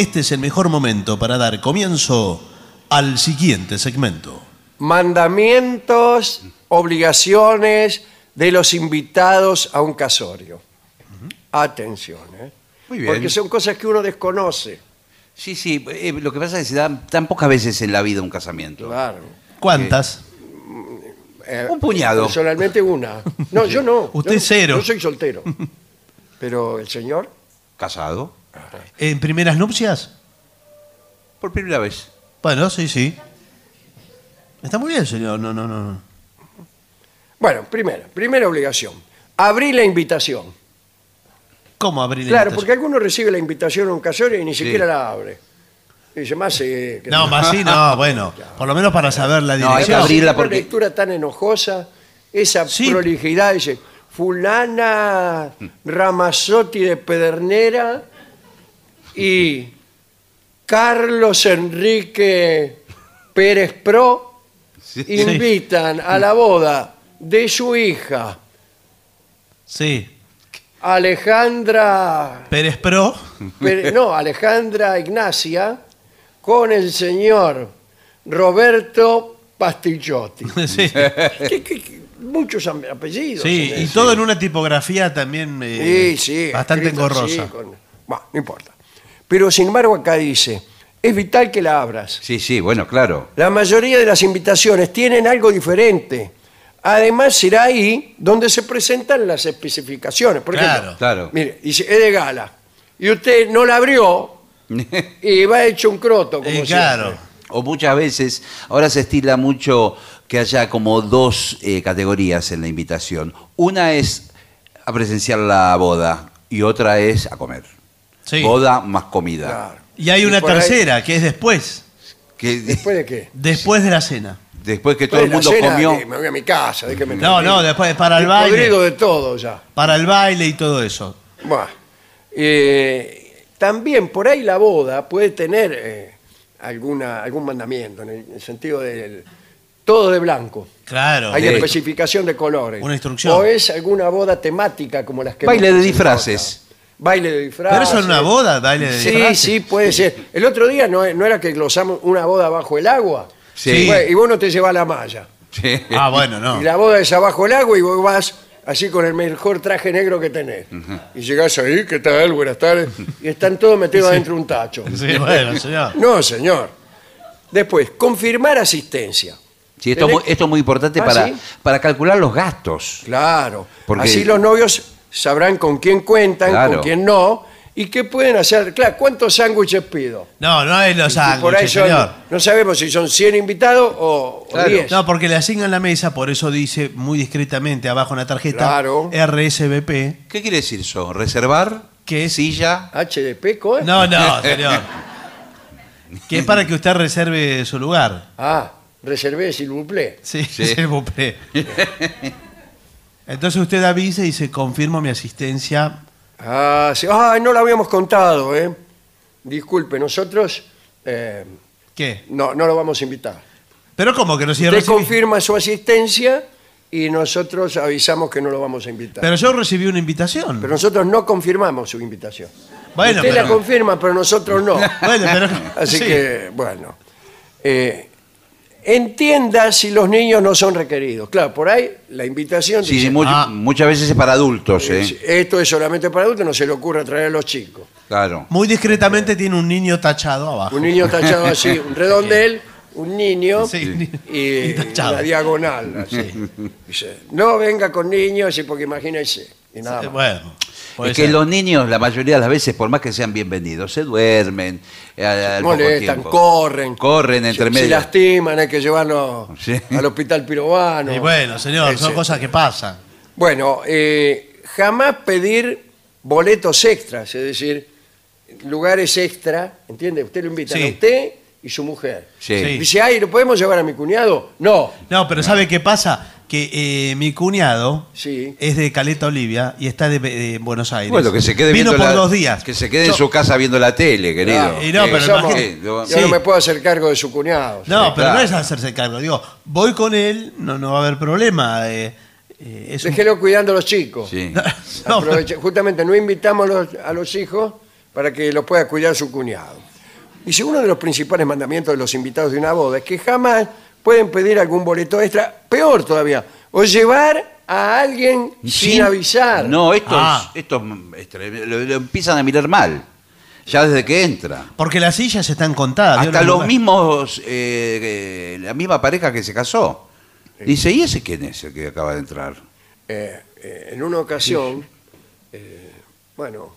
este es el mejor momento para dar comienzo al siguiente segmento. Mandamientos, obligaciones de los invitados a un casorio. Atención, ¿eh? Muy bien. Porque son cosas que uno desconoce. Sí, sí. eh, lo que pasa es que se dan tan pocas veces en la vida un casamiento. Claro. ¿Cuántas? Eh, Un puñado. Personalmente una. No, yo no. Usted Yo- cero. Yo soy soltero. Pero el señor, Casado. ¿En primeras nupcias? Por primera vez. Bueno, sí, sí. Está muy bien, señor. No, no, no. no. bueno, primera, primera obligación. Abrir la invitación. ¿Cómo abrir la Claro, invitación? porque alguno recibe la invitación a un casorio y ni siquiera la abre. Y dice, más que- No, más sí, no, bueno. Por lo menos para saber la No, hay que dirección. abrirla Una porque- lectura tan enojosa, esa Sí. prolijidad, dice, fulana Ramazotti de Pedernera y Carlos Enrique Pérez Pro invitan a la boda de su hija Sí. Alejandra Pérez Pro. Pérez- no, Alejandra Ignacia con el señor Roberto Pastillotti. Sí. ¿Qué- qué- qué? Muchos apellidos. Sí, y ese. todo en una tipografía también eh, Sí, sí, bastante engorrosa. con- Bueno, no importa. Pero sin embargo acá dice, es vital que la abras. Sí, sí, bueno, claro. La mayoría de las invitaciones tienen algo diferente. Además será ahí donde se presentan las especificaciones. Por Claro. Claro. mire, dice, es de gala. Y usted no la abrió y va hecho un croto, como Eh, claro. siempre. O muchas veces, ahora se estila mucho que haya como dos eh, categorías en la invitación. Una es a presenciar la boda y otra es a comer. Sí. Boda más comida. Claro. Y hay Y una por ahí- tercera, que es después. Que ¿Después de qué? Después de la cena. después que todo el Después mundo de la cena, comió. Me voy a mi casa. ¿de qué me No, no, después para el baile. podrido de todo ya. Para el baile y todo eso. Eh, también por ahí la boda puede tener eh, alguna, algún mandamiento, en el, en el sentido del todo de blanco. Claro. Hay Sí. especificación de colores. Una instrucción. O es alguna boda temática como las que... Baile de disfraces. Baile de disfraces. Pero eso en una boda, baile de Sí, disfraces. sí, puede ser. El otro día no, no era que glosamos una boda bajo el agua. Sí. Bueno, y vos no te llevas la malla. Sí. Ah, bueno, no. Y la boda es abajo el agua y vos vas así con el mejor traje negro que tenés. Y llegás ahí, ¿qué tal? Buenas tardes. Y están todos metidos adentro de un tacho. Sí, bueno, señor. No, señor. Después, confirmar asistencia. Sí, esto, es muy- Tenés- esto es muy importante Ah, para, ¿sí? para calcular los gastos. Claro. Porque- Así los novios sabrán con quién cuentan, Claro. con quién no, y qué pueden hacer. Claro, ¿cuántos sándwiches pido? No, no es los Y por ahí sándwiches, son- señor. no sabemos si son 100 invitados o, o Claro. 10. No, porque le asignan la mesa, por eso dice muy discretamente abajo en la tarjeta Claro. RSVP. ¿Qué quiere decir eso? ¿Reservar? ¿Qué es? Silla. HDP, ¿co? No, no, señor. Que es para que usted reserve su lugar. Ah, reservé, s'il vous plaît. Sí, Sí. s'il vous plaît. Entonces usted avisa y dice, confirmo mi asistencia. Ah, sí. Ay, no lo habíamos contado, ¿eh? Disculpe, nosotros eh, ¿Qué? no, no lo vamos a invitar. Pero como que no si Usted confirma su asistencia y nosotros avisamos que no lo vamos a invitar. Pero yo recibí una invitación. Pero nosotros no confirmamos su invitación. bueno, Usted pero, la confirma, pero nosotros no. bueno, pero Así sí. que, bueno. Eh, entienda si los niños no son requeridos. Claro, por ahí la invitación Sí, dice, mu- Ah. muchas veces es para adultos. "Eh, esto es solamente para adultos, no se le ocurra traer a los chicos. Claro. muy discretamente tiene un niño tachado abajo. Un niño tachado así, un redondel, un niño Sí, y, tachado. una diagonal. Así. Dice, no venga con niños, y porque imagínese. Y nada más. Bueno, puede Es que ser. los niños, la mayoría de las veces, por más que sean bienvenidos, se duermen. eh, al- al poco molestan, tiempo. corren. Corren entre se, se medio. lastiman, hay que llevarlos Sí. al hospital pirobano. Y bueno, señor, son Ese. cosas que pasan. Bueno, eh, jamás pedir boletos extras, es decir, lugares extra, ¿entiende? Usted lo invita Sí. a usted y su mujer. Sí. Sí. Dice, ay, ¿lo podemos llevar a mi cuñado? No. No, pero ¿sabe qué pasa? Que eh, mi cuñado Sí. es de Caleta Olivia y está de, de Buenos Aires. Bueno, que se quede Vino viendo por la- dos días. Que se quede en Yo- su casa viendo la tele, querido. Claro. Y no, pero somos- imagínate- Yo Sí. no me puedo hacer cargo de su cuñado. No, Sí, pero no es hacerse cargo. Digo, voy con él, no, no va a haber problema. eh, eh, es un- Déjelo cuidando a los chicos. Sí. No, Aproveche- justamente no invitamos los- a los hijos para que los pueda cuidar su cuñado. Dice, uno de los principales mandamientos de los invitados de una boda es que jamás pueden pedir algún boleto extra, peor todavía, o llevar a alguien sin, avisar. No, estos, Ah. estos este, lo, lo empiezan a mirar mal. Ya desde que entra. Porque las sillas están contadas. ¿vio Hasta los mismos, eh, eh, la misma pareja que se casó. Dice, ¿y ese quién es el que acaba de entrar? Eh, eh, en una ocasión, eh, bueno,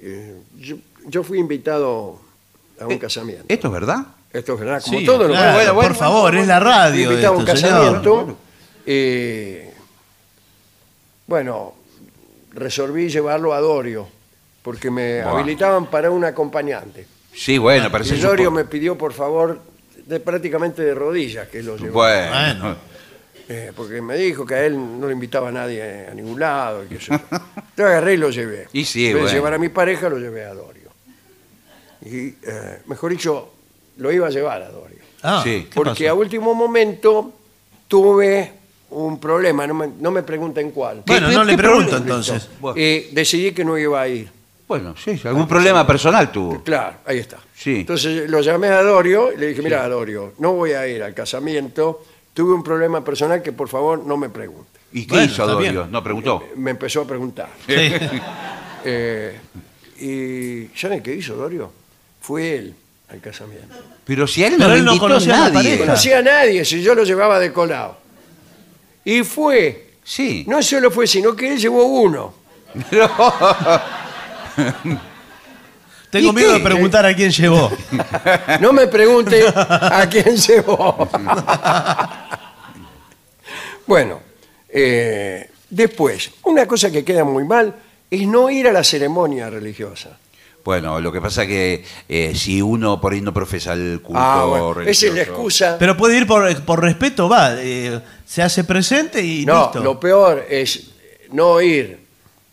eh, yo, yo fui invitado a un Eh, casamiento. ¿Esto es verdad? Esto es verdad, como Sí, todo lo claro, bueno, por favor, es la radio. Fui invitado a un esto, señor. casamiento. eh, bueno, resolví llevarlo a Dorio, porque me Buah. habilitaban para un acompañante. Sí, bueno, parece Y Dorio me pidió, por favor, de, prácticamente de rodillas que lo llevara. Bueno. Bueno. Eh, porque me dijo que a él no le invitaba a nadie a ningún lado. Y que yo. Yo agarré y lo llevé. Y sí, En vez de bueno. llevar a mi pareja, lo llevé a Dorio. Y, eh, mejor dicho, lo iba a llevar a Dorio. Ah, Sí. ¿qué Porque pasó? a último momento tuve un problema, no me, no me pregunten cuál. Bueno, ¿Qué- no qué le pregunto problema? entonces. Bueno. Y decidí que no iba a ir. Bueno, sí, algún problema personal tuvo. Claro, ahí está. Sí. Entonces lo llamé a Dorio y le dije, mira, Dorio, no voy a ir al casamiento, tuve un problema personal que por favor no me pregunte. ¿Y qué Bueno, hizo está Dorio? bien. No preguntó. Me empezó a preguntar. Sí. Eh, y ¿saben qué hizo Dorio? Fue él al casamiento. Pero si a él no Pero él no invitó conocía a la nadie. No pareja. conocía a nadie, si yo lo llevaba de colado. Y fue, Sí. no solo fue, sino que él llevó uno. Tengo ¿Y miedo qué? de preguntar a quién llevó. No me pregunte a quién llevó. bueno, eh, después, una cosa que queda muy mal es no ir a la ceremonia religiosa. Bueno, lo que pasa que eh, si uno por ahí no profesa el culto Ah, bueno, esa religioso... es la excusa. Pero puede ir por, por respeto, va. eh, se hace presente y no, listo. lo peor es no ir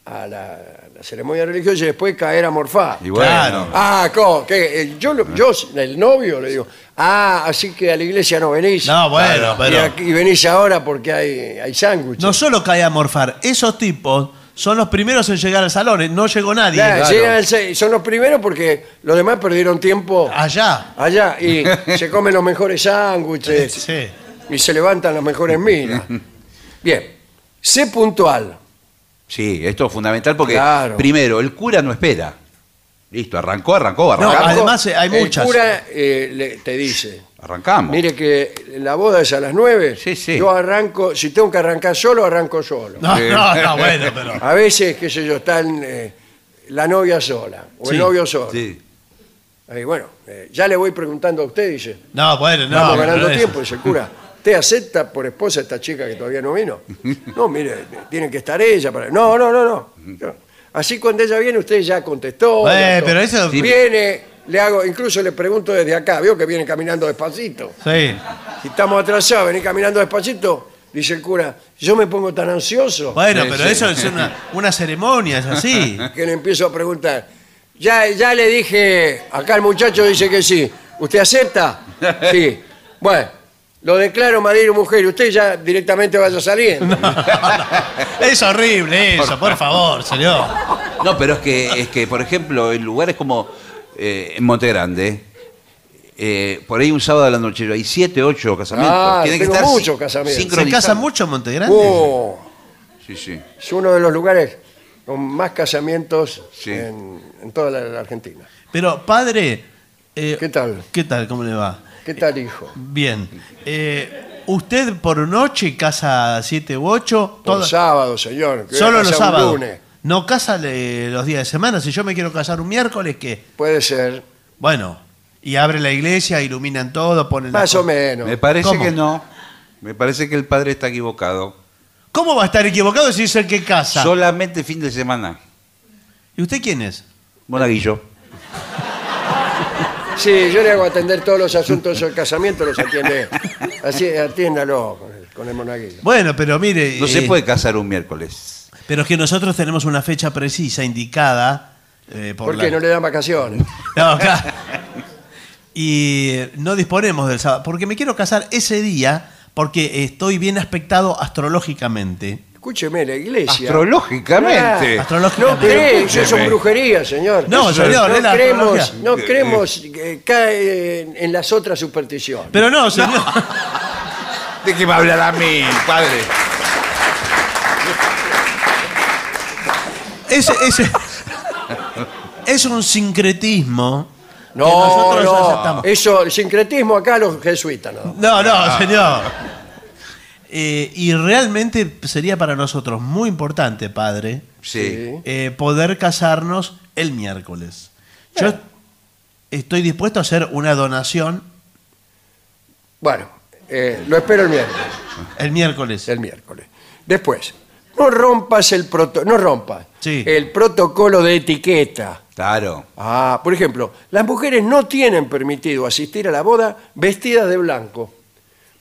a la, la ceremonia religiosa y después caer a morfar. Y bueno, Claro. Ah, ¿cómo? ¿Qué? Eh, Yo, lo- yo, el novio, le digo, ah, así que a la iglesia no venís. No, bueno, Y, pero. aquí- y venís ahora porque hay, hay sándwiches. No solo cae a morfar, esos tipos son los primeros en llegar al salón. eh, No llegó nadie. Claro, claro. llegan al seis- son los primeros porque los demás perdieron tiempo Allá. allá y se comen los mejores sándwiches Sí. y se levantan las mejores minas. Bien, sé puntual. Sí, esto es fundamental porque, Claro. primero, el cura no espera. Listo, arrancó, arrancó, No. Arrancó, además, eh, hay el muchas. cura eh, le- te dice, Arrancamos. mire que la boda es a las nueve, Sí, sí. yo arranco, si tengo que arrancar solo, arranco solo. No, Sí. no, no, bueno, pero. A veces, qué sé yo, están eh, la novia sola o el novio solo. Sí. Ahí, bueno, eh, ya le voy preguntando a usted, dice. No, bueno, no. Estamos pero ganando eso- tiempo, dice el cura. ¿Usted acepta por esposa a esta chica que todavía no vino? No, mire, tiene que estar ella para. No, no, no, no. No. Así cuando ella viene, usted ya contestó. Eh, ya todo. pero eso- Sí. Viene, le hago, incluso le pregunto desde acá, veo que viene caminando despacito. Sí. Si estamos atrasados, venir caminando despacito, dice el cura, yo me pongo tan ansioso Bueno, pero sí. eso es una, una ceremonia, es así. que le empiezo a preguntar. Ya, ya le dije, acá el muchacho dice que sí. ¿Usted acepta? Sí. Bueno, lo declaro marido y mujer y usted ya directamente vaya saliendo. Es horrible eso, por favor, señor. No, pero es que, es que por ejemplo, en lugares como eh, en Monte Grande, eh, por ahí un sábado a la noche hay siete, ocho casamientos. Ah, Tienen que tengo estar muchos sin- casamientos. ¿Se sincronizados. casa mucho en Montegrande? Oh, Sí, sí. es uno de los lugares con más casamientos Sí. en, en toda la, la Argentina. Pero, padre. eh, ¿Qué tal? ¿Qué tal? ¿Cómo le va? ¿Qué tal, hijo? Bien. Eh, ¿Usted por noche casa siete u ocho? Por Toda- sábado, señor. que Solo voy a los un sábados. lunes. No casa los días de semana. Si yo me quiero casar un miércoles, ¿qué? Puede ser. Bueno, y abre la iglesia, iluminan todo, ponen Más o menos. Me parece ¿Cómo? que no. Me parece que el padre está equivocado. ¿Cómo va a estar equivocado si es el que casa? Solamente fin de semana. ¿Y usted quién es? Monaguillo. Sí, yo le hago atender todos los asuntos del casamiento, los atiende. Así, atiéndalo con el, con el monaguillo. Bueno, pero mire. No se eh, puede casar un miércoles. Pero es que nosotros tenemos una fecha precisa, indicada. eh, por ¿Por qué la- no le dan vacaciones? No, claro. Y eh, no disponemos del sábado. Porque me quiero casar ese día porque estoy bien aspectado astrológicamente. Escúcheme, la iglesia. Astrológicamente. Ah, Astrológicamente. No cree, eso es brujería, señor. No, Eso- señor, no es la creemos, no creemos que cae en, en las otras supersticiones. Pero no, señor. ¿De qué va a hablar a mí, padre? Es, es- es un sincretismo. que no, nosotros no, aceptamos. eso, el sincretismo acá los jesuitas, ¿no? No, no, señor. Eh, y realmente sería para nosotros muy importante, padre, Sí. eh, poder casarnos el miércoles. Yo estoy dispuesto a hacer una donación Bueno, eh, lo espero el miércoles. el miércoles. El miércoles. Después, no rompas el proto, no rompas Sí. el protocolo de etiqueta. Claro. Ah, por ejemplo, las mujeres no tienen permitido asistir a la boda vestidas de blanco.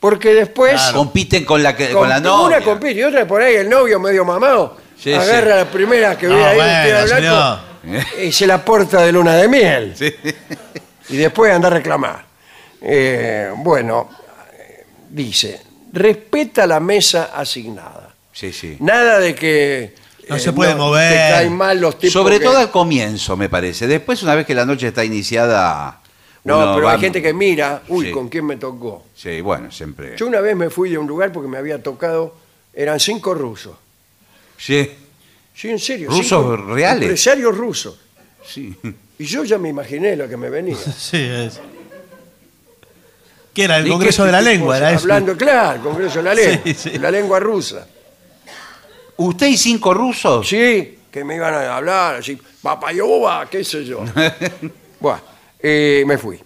Porque después Compiten con la, que, con la novia. una compite y otra por ahí el novio medio mamado Sí, agarra la primera que ve No, ahí vestida de blanco y se la porta de luna de miel. Y después anda a reclamar. Eh, bueno, eh, dice, respeta la mesa asignada. Sí, sí. Nada de que... No eh, se puede mover. Te caen mal los tipos Sobre que- todo al comienzo, me parece. Después, una vez que la noche está iniciada. No, uno pero va- hay gente que mira, uy, Sí. ¿con quién me tocó? Sí, bueno, siempre. Yo una vez me fui de un lugar porque me había tocado, eran cinco rusos. Sí, Sí, en serio. ¿Rusos cinco reales? Empresarios rusos. sí. Y yo ya me imaginé lo que me venía. Sí, es. ¿Qué era? El ¿Y Congreso de la? Lengua, era eso. Hablando, claro, Congreso de la Lengua, Sí, sí. la lengua rusa. ¿Usted y cinco rusos? Sí, que me iban a hablar así, papayova, qué sé yo. bueno, eh, me fui.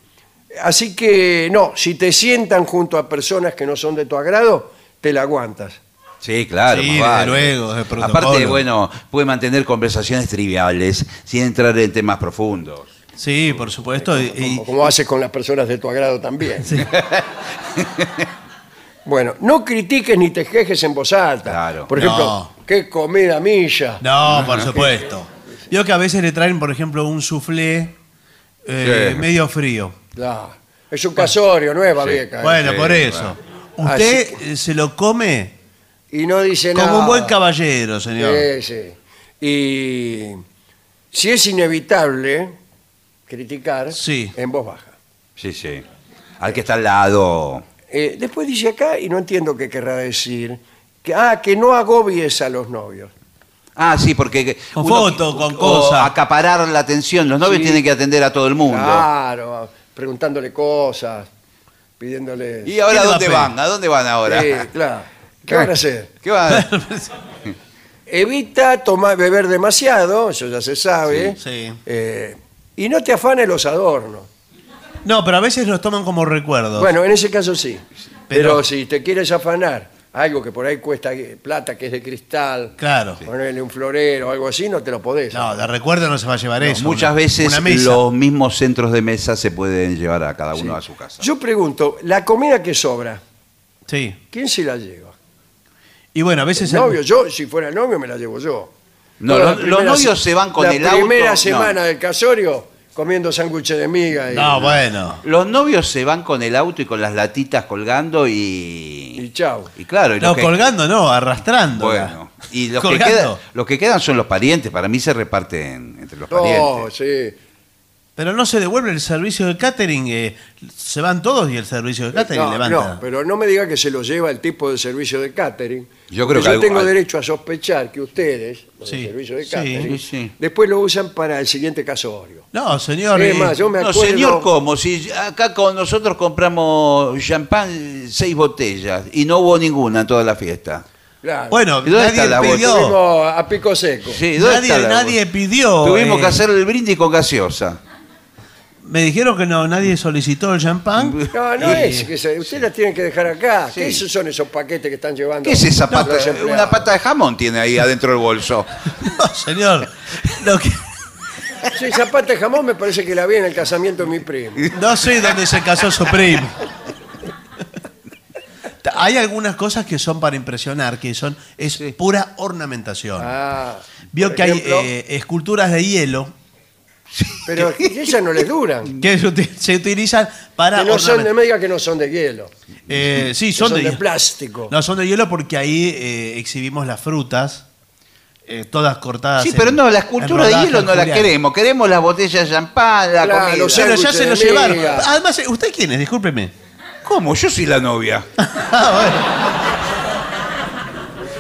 Así que, no, si te sientan junto a personas que no son de tu agrado, te la aguantas. Sí, claro. Sí, más desde vale. luego, es protocolo. Aparte, bueno, puede mantener conversaciones triviales sin entrar en temas profundos. Sí, por supuesto. y- y- Como, como haces con las personas de tu agrado también. bueno, no critiques ni te quejes en voz alta. Claro. Por ejemplo, No. qué comida milla. No, por supuesto. Yo que a veces le traen, por ejemplo, un soufflé eh, Sí. medio frío. Claro. Es un casorio, no es babieca. ¿eh? Bueno, sí, por eso. bueno. Usted Así eh, se lo come Y no dice nada. como un buen caballero, señor. Sí, sí. Y si es inevitable criticar, Sí. en voz baja. Sí, sí. Al que está al lado. Eh, después dice acá, y no entiendo qué querrá decir, que, ah, que no agobies a los novios. Ah, sí, porque. Con uno- foto, con o cosa. acaparar la atención. Los novios Sí. tienen que atender a todo el mundo. Claro, preguntándole cosas, pidiéndole... ¿Y ahora ¿Qué le va a dónde van? ¿A dónde van ahora? Sí, claro. ¿Qué van a hacer? ¿Qué van? Evita tomar, beber demasiado, eso ya se sabe. Sí. Eh, y no te afanes los adornos. No, pero a veces los toman como recuerdos. Bueno, en ese caso sí. Pero, Pero- si te quieres afanar algo que por ahí cuesta plata, que es de cristal, Claro. ponerle un florero o algo así, no te lo podés. No, de recuerdo no se va a llevar eso. Muchas una- veces una mesa. los mismos centros de mesa se pueden llevar a cada uno a su casa. Yo pregunto, la comida que sobra, Sí. ¿quién se la lleva? Y bueno, a veces. El novio, yo, si fuera novio, me la llevo yo. No, la los, novios se- van con la el auto. primera no. semana del casorio comiendo sándwiches de miga y, No, bueno. Los novios se van con el auto y con las latitas colgando y. y chau. Y claro, y No, los que- colgando no, arrastrando. Bueno, y los que, Colgando. quedan, los que quedan son los parientes. Para mí se reparten entre los No, parientes. sí. Pero no se devuelve el servicio de catering. eh, se van todos y el servicio de catering No, levanta. no, pero no me diga que se lo lleva el tipo de servicio de catering. Yo creo que algo- tengo derecho a sospechar que ustedes, los del Sí, servicio de sí. catering, Sí, sí. después lo usan para el siguiente casorio. No, señor. Es eh, más, yo me No, acuerdo... señor, ¿cómo? Si acá con nosotros compramos champán seis botellas y no hubo ninguna en toda la fiesta. Claro. Bueno, ¿Y dónde nadie pidió. A pico seco. Sí, ¿dónde Nadie, pidió. Tuvimos eh, que hacer el brindis con gaseosa. Me dijeron que no, nadie solicitó el champán. No, no es. Que se, ustedes las tienen que dejar acá. ¿Qué esos son esos paquetes que están llevando? ¿Qué es esa los pata? empleados? Una pata de jamón tiene ahí adentro del bolso. No, señor. Lo que- Sí, esa pata de jamón me parece que la vi en el casamiento de mi primo. no sé dónde se casó su primo. Hay algunas cosas que son para impresionar, que son es pura ornamentación. Ah, Vio por que hay ejemplo, eh, esculturas de hielo Pero esas no les duran. que se uti- se utilizan para Que no son, ornament- no me diga que no son de hielo. Eh, sí, son, son de, de hielo. plástico. No, son de hielo porque ahí eh, exhibimos las frutas, eh, todas cortadas. Sí, en- pero no, la en escultura de rodajas hielo no la queremos. Queremos las botellas de champán, la Claro, comida. los Pero ya se lo sándwiches de llevaron. miga. Además, eh, ¿usted quién es? Discúlpeme. ¿Cómo? Yo soy la novia. Ah.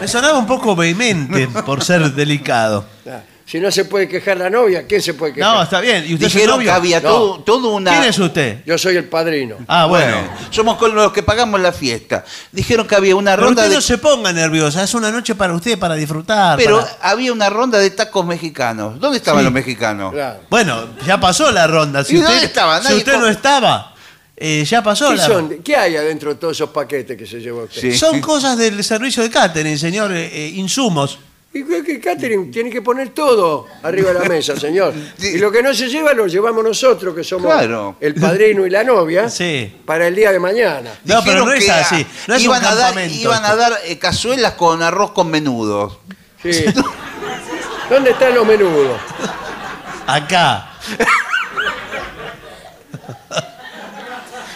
Me sonaba un poco vehemente por ser delicado. Ah, Si no se puede quejar la novia, ¿quién se puede quejar? No, está bien. ¿Y usted es el Dijeron novio? que había No. todo, todo una... ¿Quién es usted? Yo soy el padrino. Ah, bueno. Bueno, somos con los que pagamos la fiesta. Dijeron que había una Pero ronda usted de... no se ponga nerviosa. Es una noche para usted, para disfrutar. Pero para- había una ronda de tacos mexicanos. ¿Dónde estaban Sí. los mexicanos? Claro. Bueno, ya pasó la ronda. Si ¿Y usted, dónde estaba? Si Nadie usted no estaba, eh, ya pasó ¿Qué, la son? ¿Qué hay adentro de todos esos paquetes que se llevó usted? Sí. Son cosas del servicio de catering, señor. eh, eh, insumos. Y que, que catering tiene que poner todo arriba de la mesa, señor. Sí. Y lo que no se lleva lo llevamos nosotros, que somos Claro. el padrino y la novia, Sí. para el día de mañana. No, pero Dijeron no es que, así. No es iban, un a dar, campamento iban a dar eh, cazuelas con arroz con menudo. Sí. ¿Dónde están los menudos? Acá.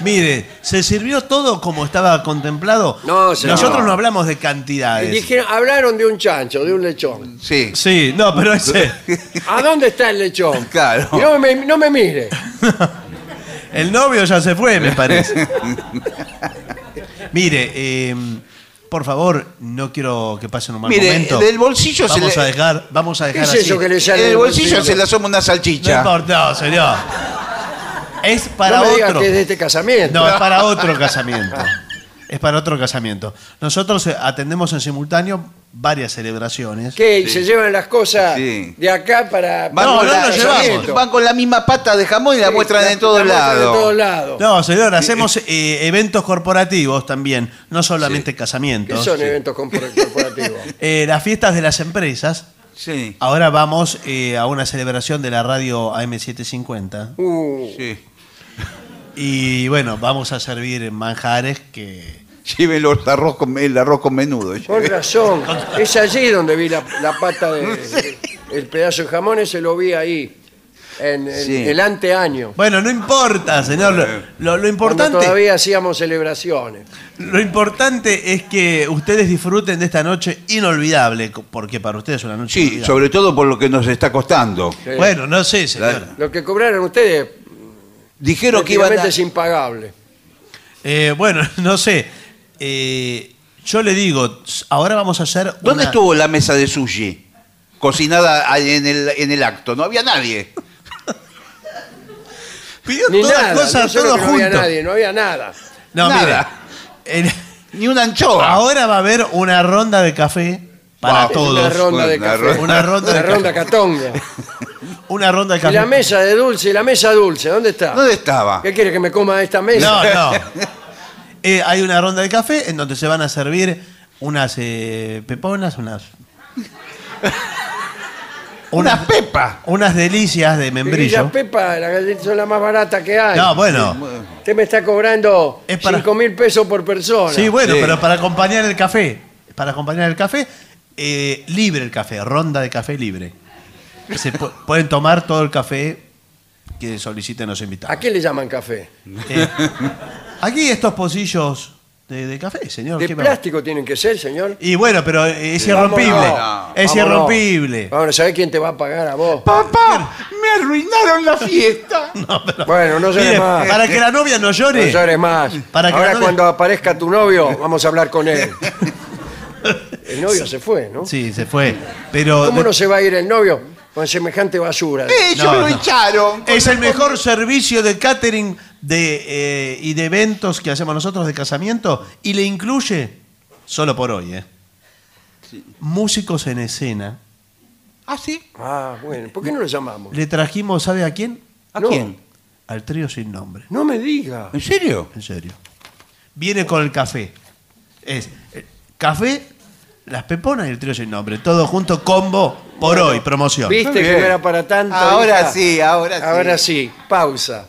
Mire, ¿se sirvió todo como estaba contemplado? No, señor. Nosotros no hablamos de cantidades. dijeron, hablaron de un chancho, de un lechón. Sí. Sí, no, pero ese. ¿A dónde está el lechón? Claro. No me, no me mire. El novio ya se fue, me parece. Mire, eh, por favor, no quiero que pasen un mal Mire, momento. del bolsillo se vamos le- a dejar, vamos a ¿Qué dejar es así. eso que le En sale el del bolsillo se le asoma una No salchicha. importa, no, señor. Es para no me otro. que es de este casamiento. No, es para otro casamiento. Es para otro casamiento. Nosotros eh, atendemos en simultáneo varias celebraciones. ¿Qué? ¿Se llevan las cosas Sí. de acá para... Van, No, con no la, lo llevamos. van con la misma pata de jamón y la Sí, muestran en todos lados. En todos lados. No, señor, hacemos eh, eventos corporativos también, no solamente ¿Qué casamientos. son eventos corpor- corporativos? Eh, las fiestas de las empresas. Sí, Ahora vamos eh, a una celebración de la radio AM750. Uh, sí. Y bueno, vamos a servir manjares que. Lleven los arroz con, el arroz con menudo. con razón. Es allí donde vi la, la pata de... El pedazo de jamón ese lo vi ahí. En, en Sí. el anteaño. Bueno, no importa, señor. Lo, lo- lo Cuando importante. todavía hacíamos celebraciones. Lo importante es que ustedes disfruten de esta noche inolvidable, co- porque para ustedes es una noche Sí, inolvidable. sobre todo por lo que nos está costando. Sí. Bueno, no sé, señor. La- Lo que cobraron ustedes Dijeron que iban a... es impagable. Eh, bueno, no sé. Eh, yo le digo, s- ahora vamos a hacer. ¿Dónde una- estuvo la mesa de sushi? Cocinada ahí en el, en el acto. No había nadie. Pidió Ni todas nada, cosas no solo todo que no había junto. nadie, no había nada. No, Nada. el- Ni una anchoa. ahora va a haber una ronda de café para Wow. todos. Una ronda de Una café. ronda- Una ronda de Una ronda catonga. Una ronda de Y café. la mesa de dulce, y la mesa dulce, ¿dónde está? ¿Dónde estaba? ¿Qué quiere que me coma esta mesa? No, no. Eh, hay una ronda de café en donde se van a servir unas eh, peponas, unas. Una pepa. Unas delicias de Y membrillo. la pepa, las galletas son las más baratas que hay. No, bueno. Usted me está cobrando Es para- 5 mil pesos por persona. Sí, bueno, Sí. pero para acompañar el café. Para acompañar el café, eh, libre el café, ronda de café libre. Se pu- pueden tomar todo el café que soliciten los invitados. ¿A qué le llaman café? Eh, aquí estos pocillos de, de café, señor. ¿De ¿qué plástico tienen que ser, señor? Y bueno, pero es irrompible. No. Es Vámonos. irrompible. Vámonos, ¿sabés quién te va a pagar a vos? Papá, me arruinaron la fiesta. Bueno, no llores Mire, más. para que la novia no No llore. llores más. Para que Ahora novia- cuando aparezca tu novio, vamos a hablar con él. El novio se fue, ¿no? Sí, se fue. Pero ¿Cómo de- no se va a ir el novio con semejante basura? Ellos No, lo no. echaron. es el mejor servicio de catering de, eh, y de eventos que hacemos nosotros de casamiento y le incluye, solo por hoy, eh, músicos en escena. ¿Ah, sí? Ah, bueno, ¿por qué no lo llamamos? Le trajimos, ¿sabe a quién? ¿A No. quién? Al trío sin nombre, No me diga. ¿En serio? en serio. Viene con el café. Es eh, café, las peponas y el trío sin nombre. Todo junto, combo, por hoy, promoción. ¿Viste que no era para tanto? Ahora hija? sí, ahora sí. Ahora sí, pausa.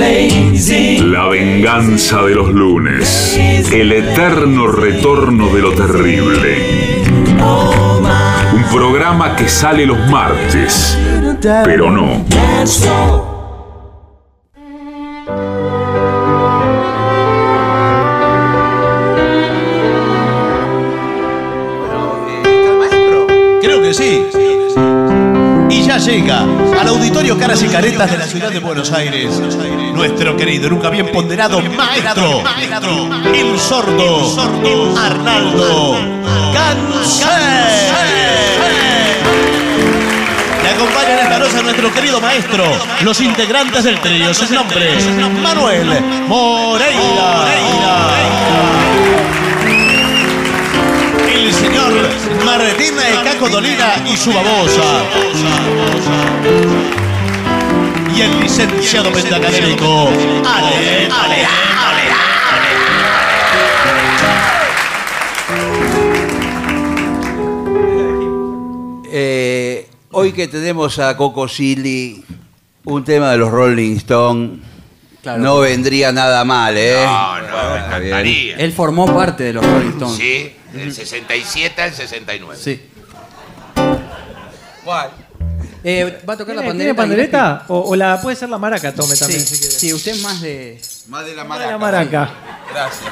La venganza de los lunes. El eterno retorno de lo terrible. Un programa que sale los martes, pero no. Creo que sí. Y ya llega Caras y Caretas de la ciudad de Buenos Aires. Nuestro querido, nunca bien ponderado maestro, el sordo, Arnaldo Gansé. Le acompaña en esta noche nuestro querido maestro, los integrantes del trío, sus nombres, Manuel Moreira. El señor Martín Caco Dolina y su babosa. Y el licenciado pentacadémico, Ale, Ale, Ale. Eh, hoy que tenemos a Coco Silly, un tema de los Rolling Stones, no vendría nada mal, ¿eh? No, no, me encantaría. Él formó parte de los Rolling Stones. Sí, del 67 al 69. Sí. Eh, ¿Va a tocar la ¿Tiene, pandereta? tiene pandereta? O, o la puede ser la maraca, tome Sí, también si quiere. sí, usted es más de... Más de la La maraca. Gracias.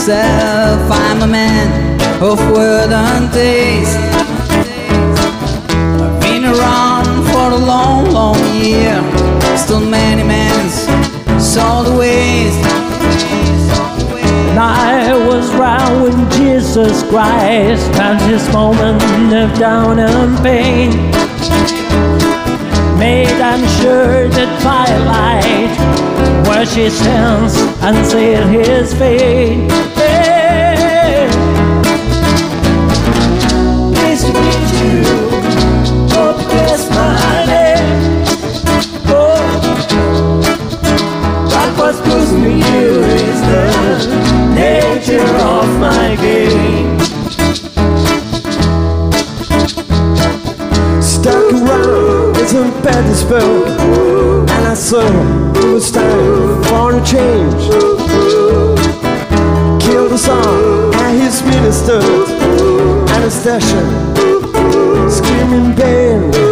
Myself. I'm a man of word and taste. I've been around for a long, long year. Still many men saw the waste. I was round when Jesus Christ found his moment of down and pain. Made unsure the twilight wash his hands and seal his fate. Supposed to you is the nature of my game. Stuck around in St. Petersburg And I saw it was time for a change Killed us all and his ministers Anastasia Screaming pain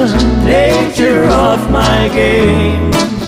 nature of my game.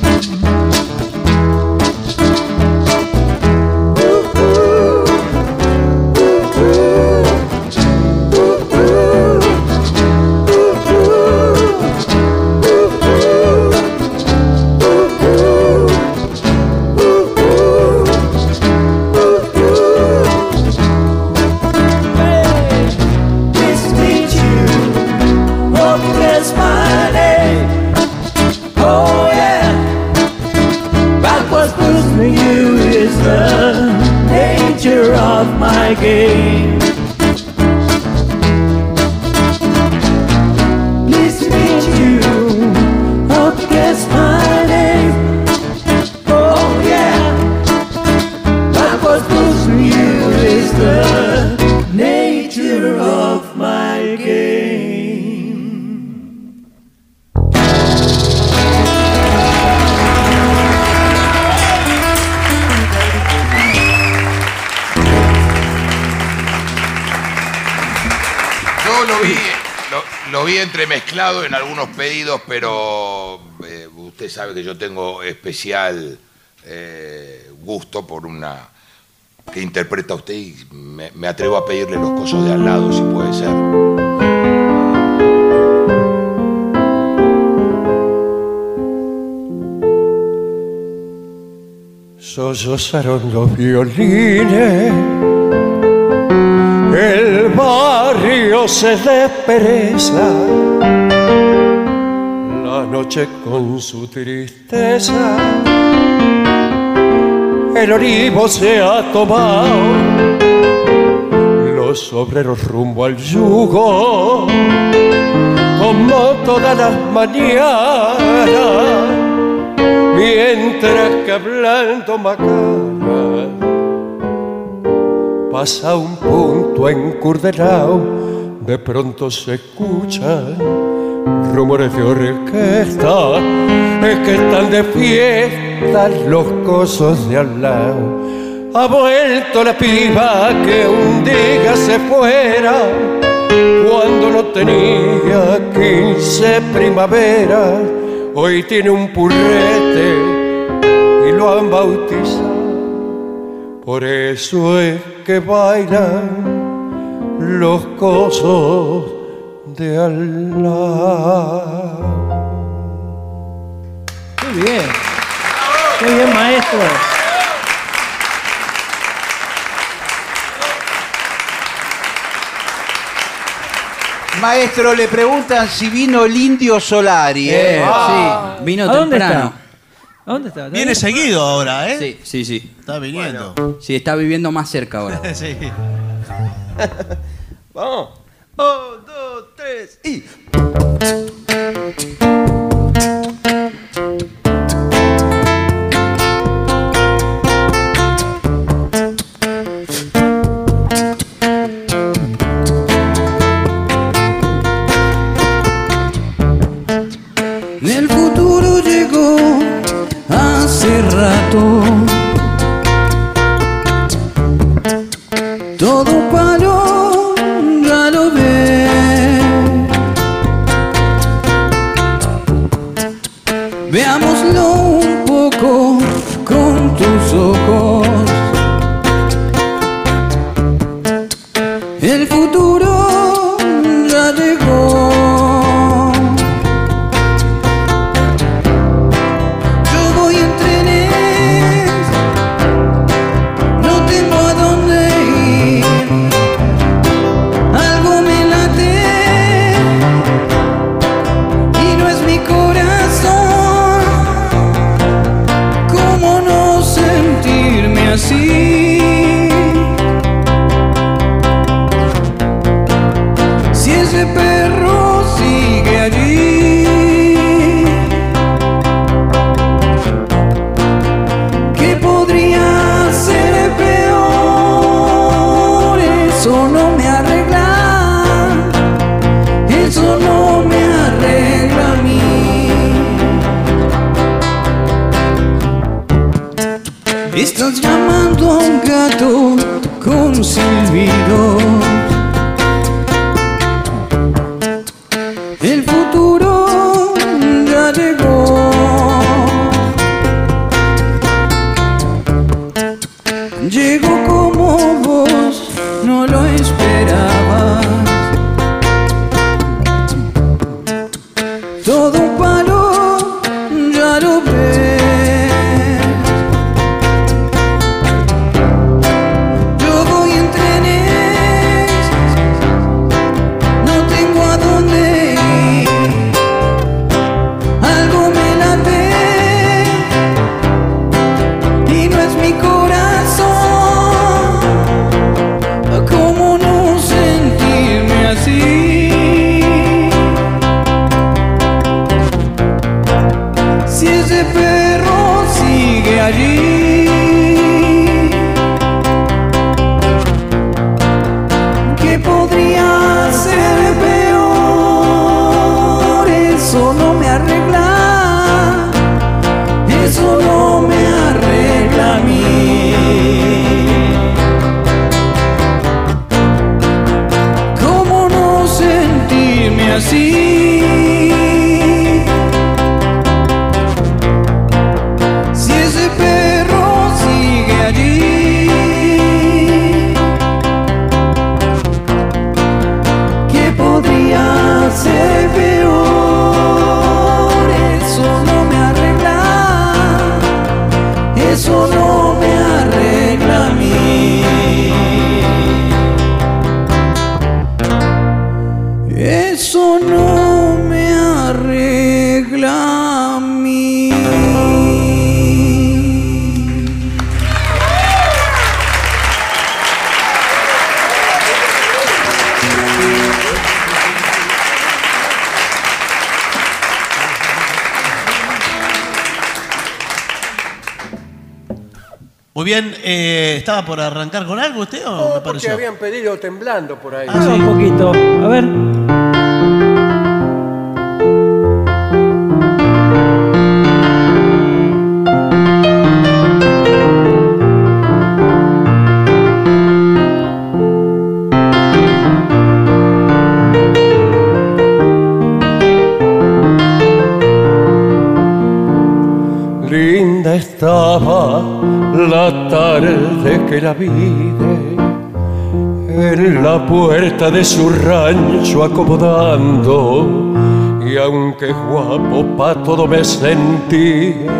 Especial eh, gusto por una que interpreta usted y me, me atrevo a pedirle los cosos de al lado, si puede ser. Sollozaron los violines, el barrio se despereza, la noche con su tristeza, el olivo se ha tomado, los obreros rumbo al yugo, como todas las mañanas mientras que hablando macana pasa un punto encurdelao, de pronto se escuchan rumores de orquesta, es que están de fiesta los cosos de al lado. Ha vuelto la piba que un día se fuera cuando no tenía 15 primaveras. Hoy tiene un purrete y lo han bautizado. Por eso es que bailan los cosos de. Qué bien. Qué bien, maestro. Maestro, le preguntan si vino el indio Solari. ¿eh? Eh, sí, vino ¿A dónde temprano. está? ¿A dónde está? Viene seguido ahora, ¿eh? Sí, sí, sí. Está viniendo. Sí, está viviendo más cerca ahora. sí. Vamos. Dos, tres. El futuro llegó hace rato. Todo palo Muy bien, eh, ¿estaba por arrancar con algo usted o me Porque habían pedido temblando por ahí. Ah, un poquito. A ver. Tarde que la vide en la puerta de su rancho acomodando. Y aunque guapo pa' todo me sentía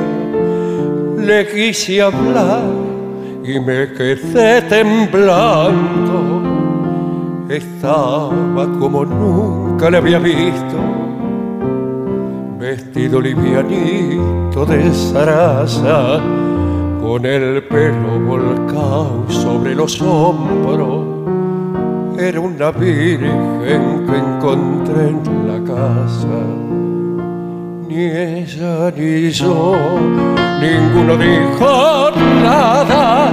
le quise hablar y me quedé temblando. Estaba como nunca le había visto vestido livianito de zaraza, con el pelo volcado sobre los hombros. Era una virgen que encontré en la casa. Ni ella ni yo, ninguno dijo nada.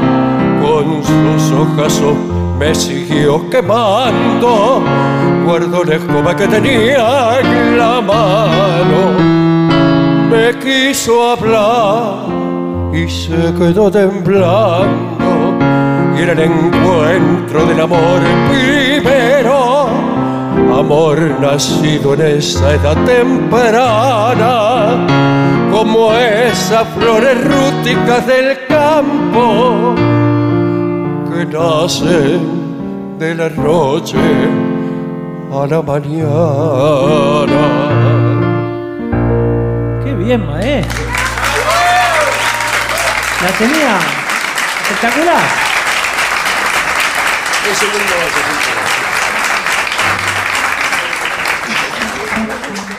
Con sus hojas me siguió quemando. Guardo la escoba que tenía en la mano. Me quiso hablar y se quedó temblando. Y era el encuentro del amor primero. Amor nacido en esa edad temprana, como esas flores rústicas del campo que nacen de la noche a la mañana. Qué bien, maestro. La tenía espectacular.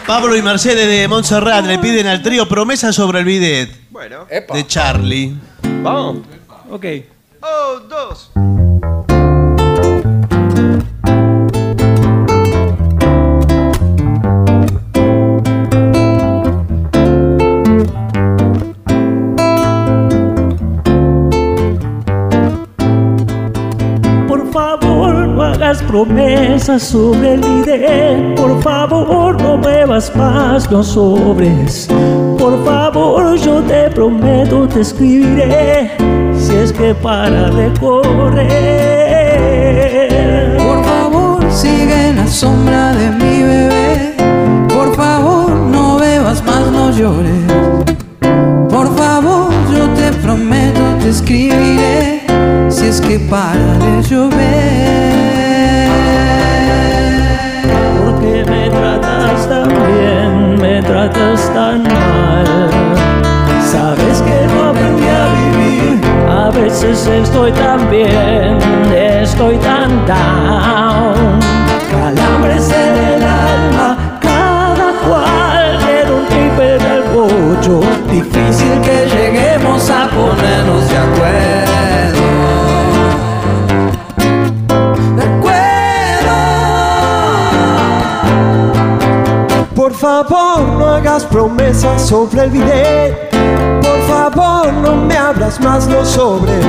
Pablo y Mercedes de Montserrat le piden al trío promesa sobre el bidet. Bueno. De Charlie. Vamos. Ok. Oh, dos. Promesas sobre el bidet. Por favor, no muevas más los sobres. Por favor, yo te prometo, te escribiré. Si es que para de correr. Por favor, sigue en la sombra de mi bebé. Por favor, no bebas más, no llores. Por favor, yo te prometo, te escribiré. Si es que para de llover. Tratas tan mal. Sabes que no aprendí a vivir. A veces estoy tan bien, estoy tan down. Hagas promesas sobre el bidet. Por favor, no me abras más los sobres.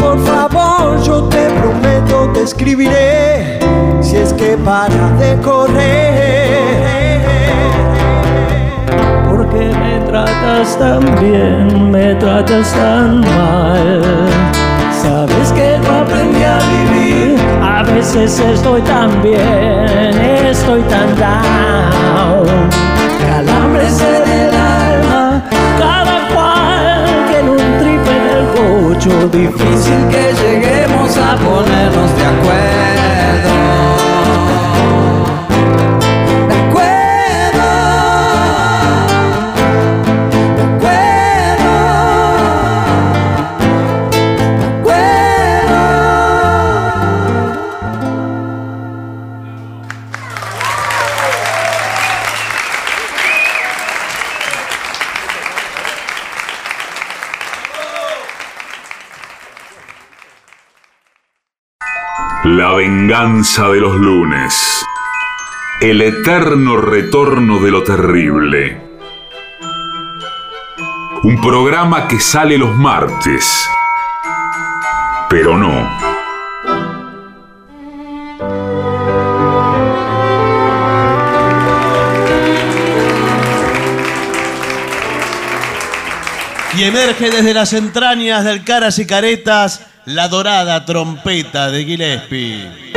Por favor, yo te prometo, te escribiré. Si es que para de correr. Porque me tratas tan bien, me tratas tan mal. Sabes que no aprendí a vivir. A veces estoy tan bien, estoy tan down. En el alma, cada cual tiene un tripe en el cocho. Difícil que lleguemos a ponernos de acuerdo. De los lunes. El eterno retorno de lo terrible. Un programa que sale los martes. Pero no. Y emerge desde las entrañas del Caras y Caretas la dorada trompeta de Gillespie.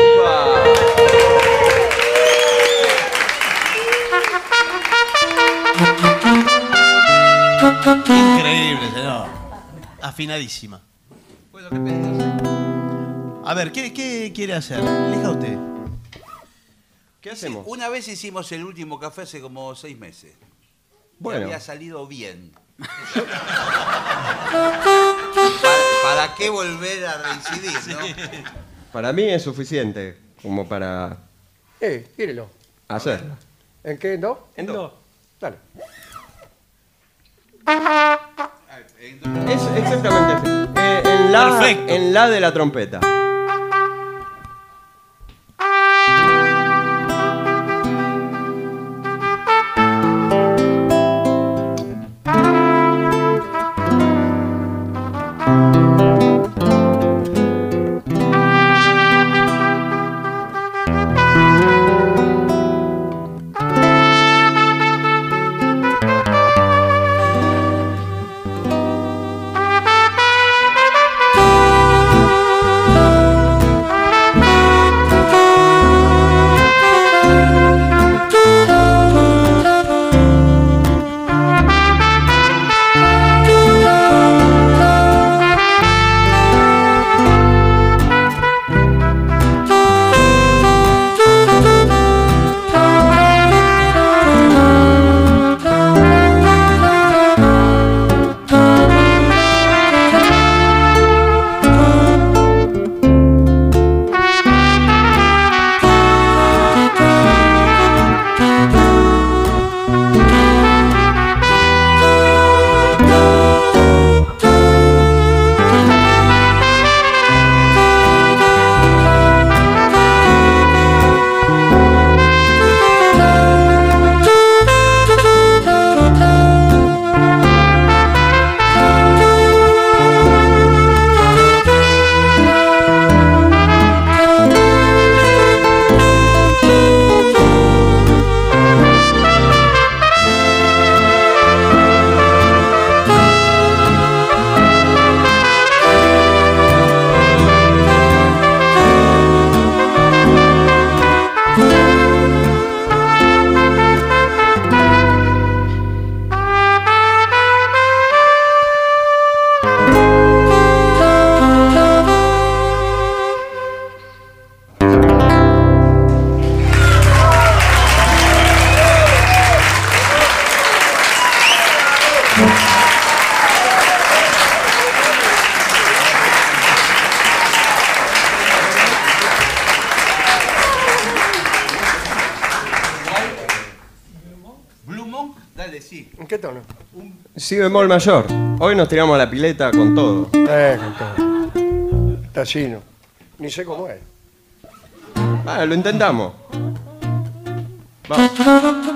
Increíble. Afinadísima. A ver, ¿qué, qué quiere hacer? Elija usted. ¿Qué hacemos? una vez hicimos el último café hace como seis meses. Bueno. Y había salido bien. ¿Para, para qué volver a reincidir, no? Para mí es suficiente como para Eh, tírelo. hacerlo. ¿En qué? ¿En dos? En dos. Dale. Es exactamente así. Eh, en, la, Perfecto. en la de la trompeta. Si bemol mayor. Hoy nos tiramos a la pileta con todo. Eh, con todo. Está chino. Ni sé cómo es. Ah, lo intentamos. Vamos.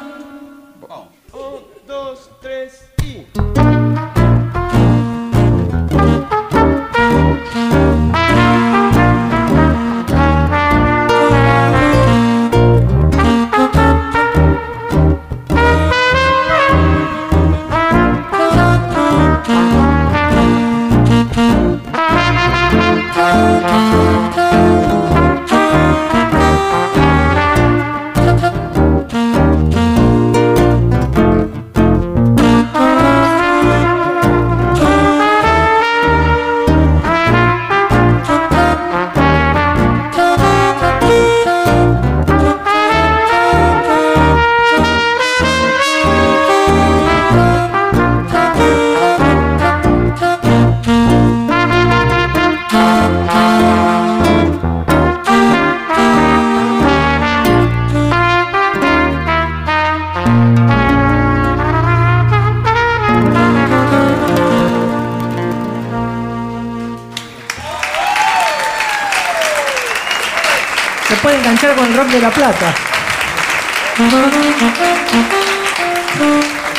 De la plata.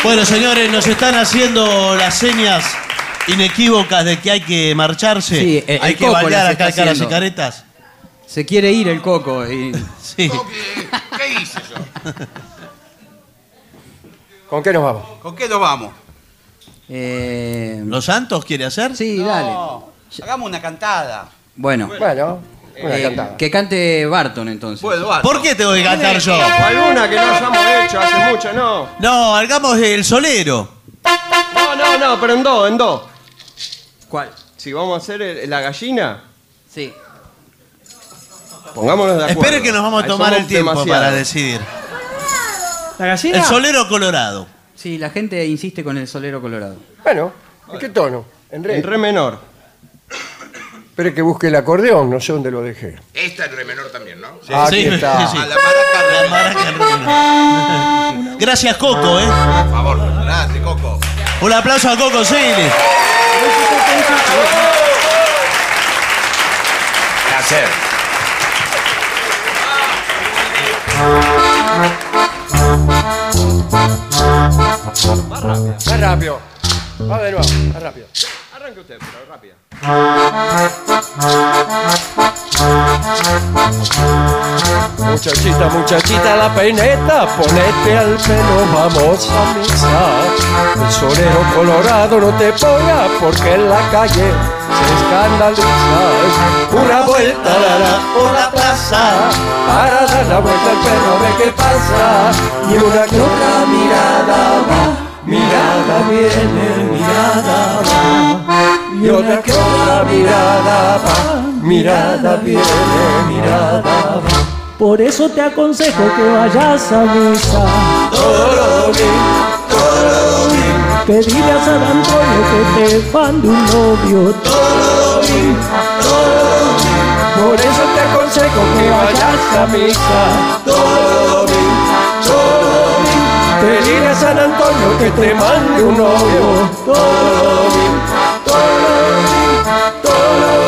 Bueno, señores, nos están haciendo las señas inequívocas de que hay que marcharse. Sí, el- hay el que bailar las acá y haciendo. caretas. Se quiere ir el coco. Y... Sí. ¿Qué hice yo? ¿Con qué nos vamos? ¿Con qué nos vamos? Eh, ¿Los Santos quiere hacer? Sí, dale. Hagamos una cantada. Bueno, Bueno, una eh, cantada. que cante Barton entonces. Bueno. ¿Por qué tengo que cantar yo? Alguna que no hayamos hecho hace mucho, no. No, hagamos el solero. No, no, no, pero en do, en do. ¿Cuál? Si vamos a hacer el- la gallina, Sí. pongámonos de acuerdo. Espere que nos vamos a Ahí tomar somos el tiempo demasiado. para decidir. ¿La gallina? El solero colorado. Sí, la gente insiste con el solero colorado. Bueno, ¿en qué tono? En re. En re menor. Espere que busque el acordeón, no sé dónde lo dejé. Esta es re menor también, ¿no? Ah, aquí está. sí. A la maraca, La. Gracias, Coco, ¿eh? Por favor, gracias, Coco. Un aplauso a Coco Seile. Placer. Más rápido. Más rápido. Va de nuevo, más rápido. Arranque usted, pero rápido. Muchachita, muchachita, la peineta, ponete al pelo, vamos a misa. El solero colorado no te ponga porque en la calle se escandaliza. Una vuelta dará por la plaza para dar la vuelta al perro a ver qué pasa. Y una que otra mirada va, mirada viene, mirada va. Y otra que otra mirada va, mirada viene, mirada va. Por eso te aconsejo que vayas a misa. Pedirle a San Antonio que te mande un novio. Por eso te aconsejo que vayas a misa. Pedirle a San Antonio que te mande un novio. love.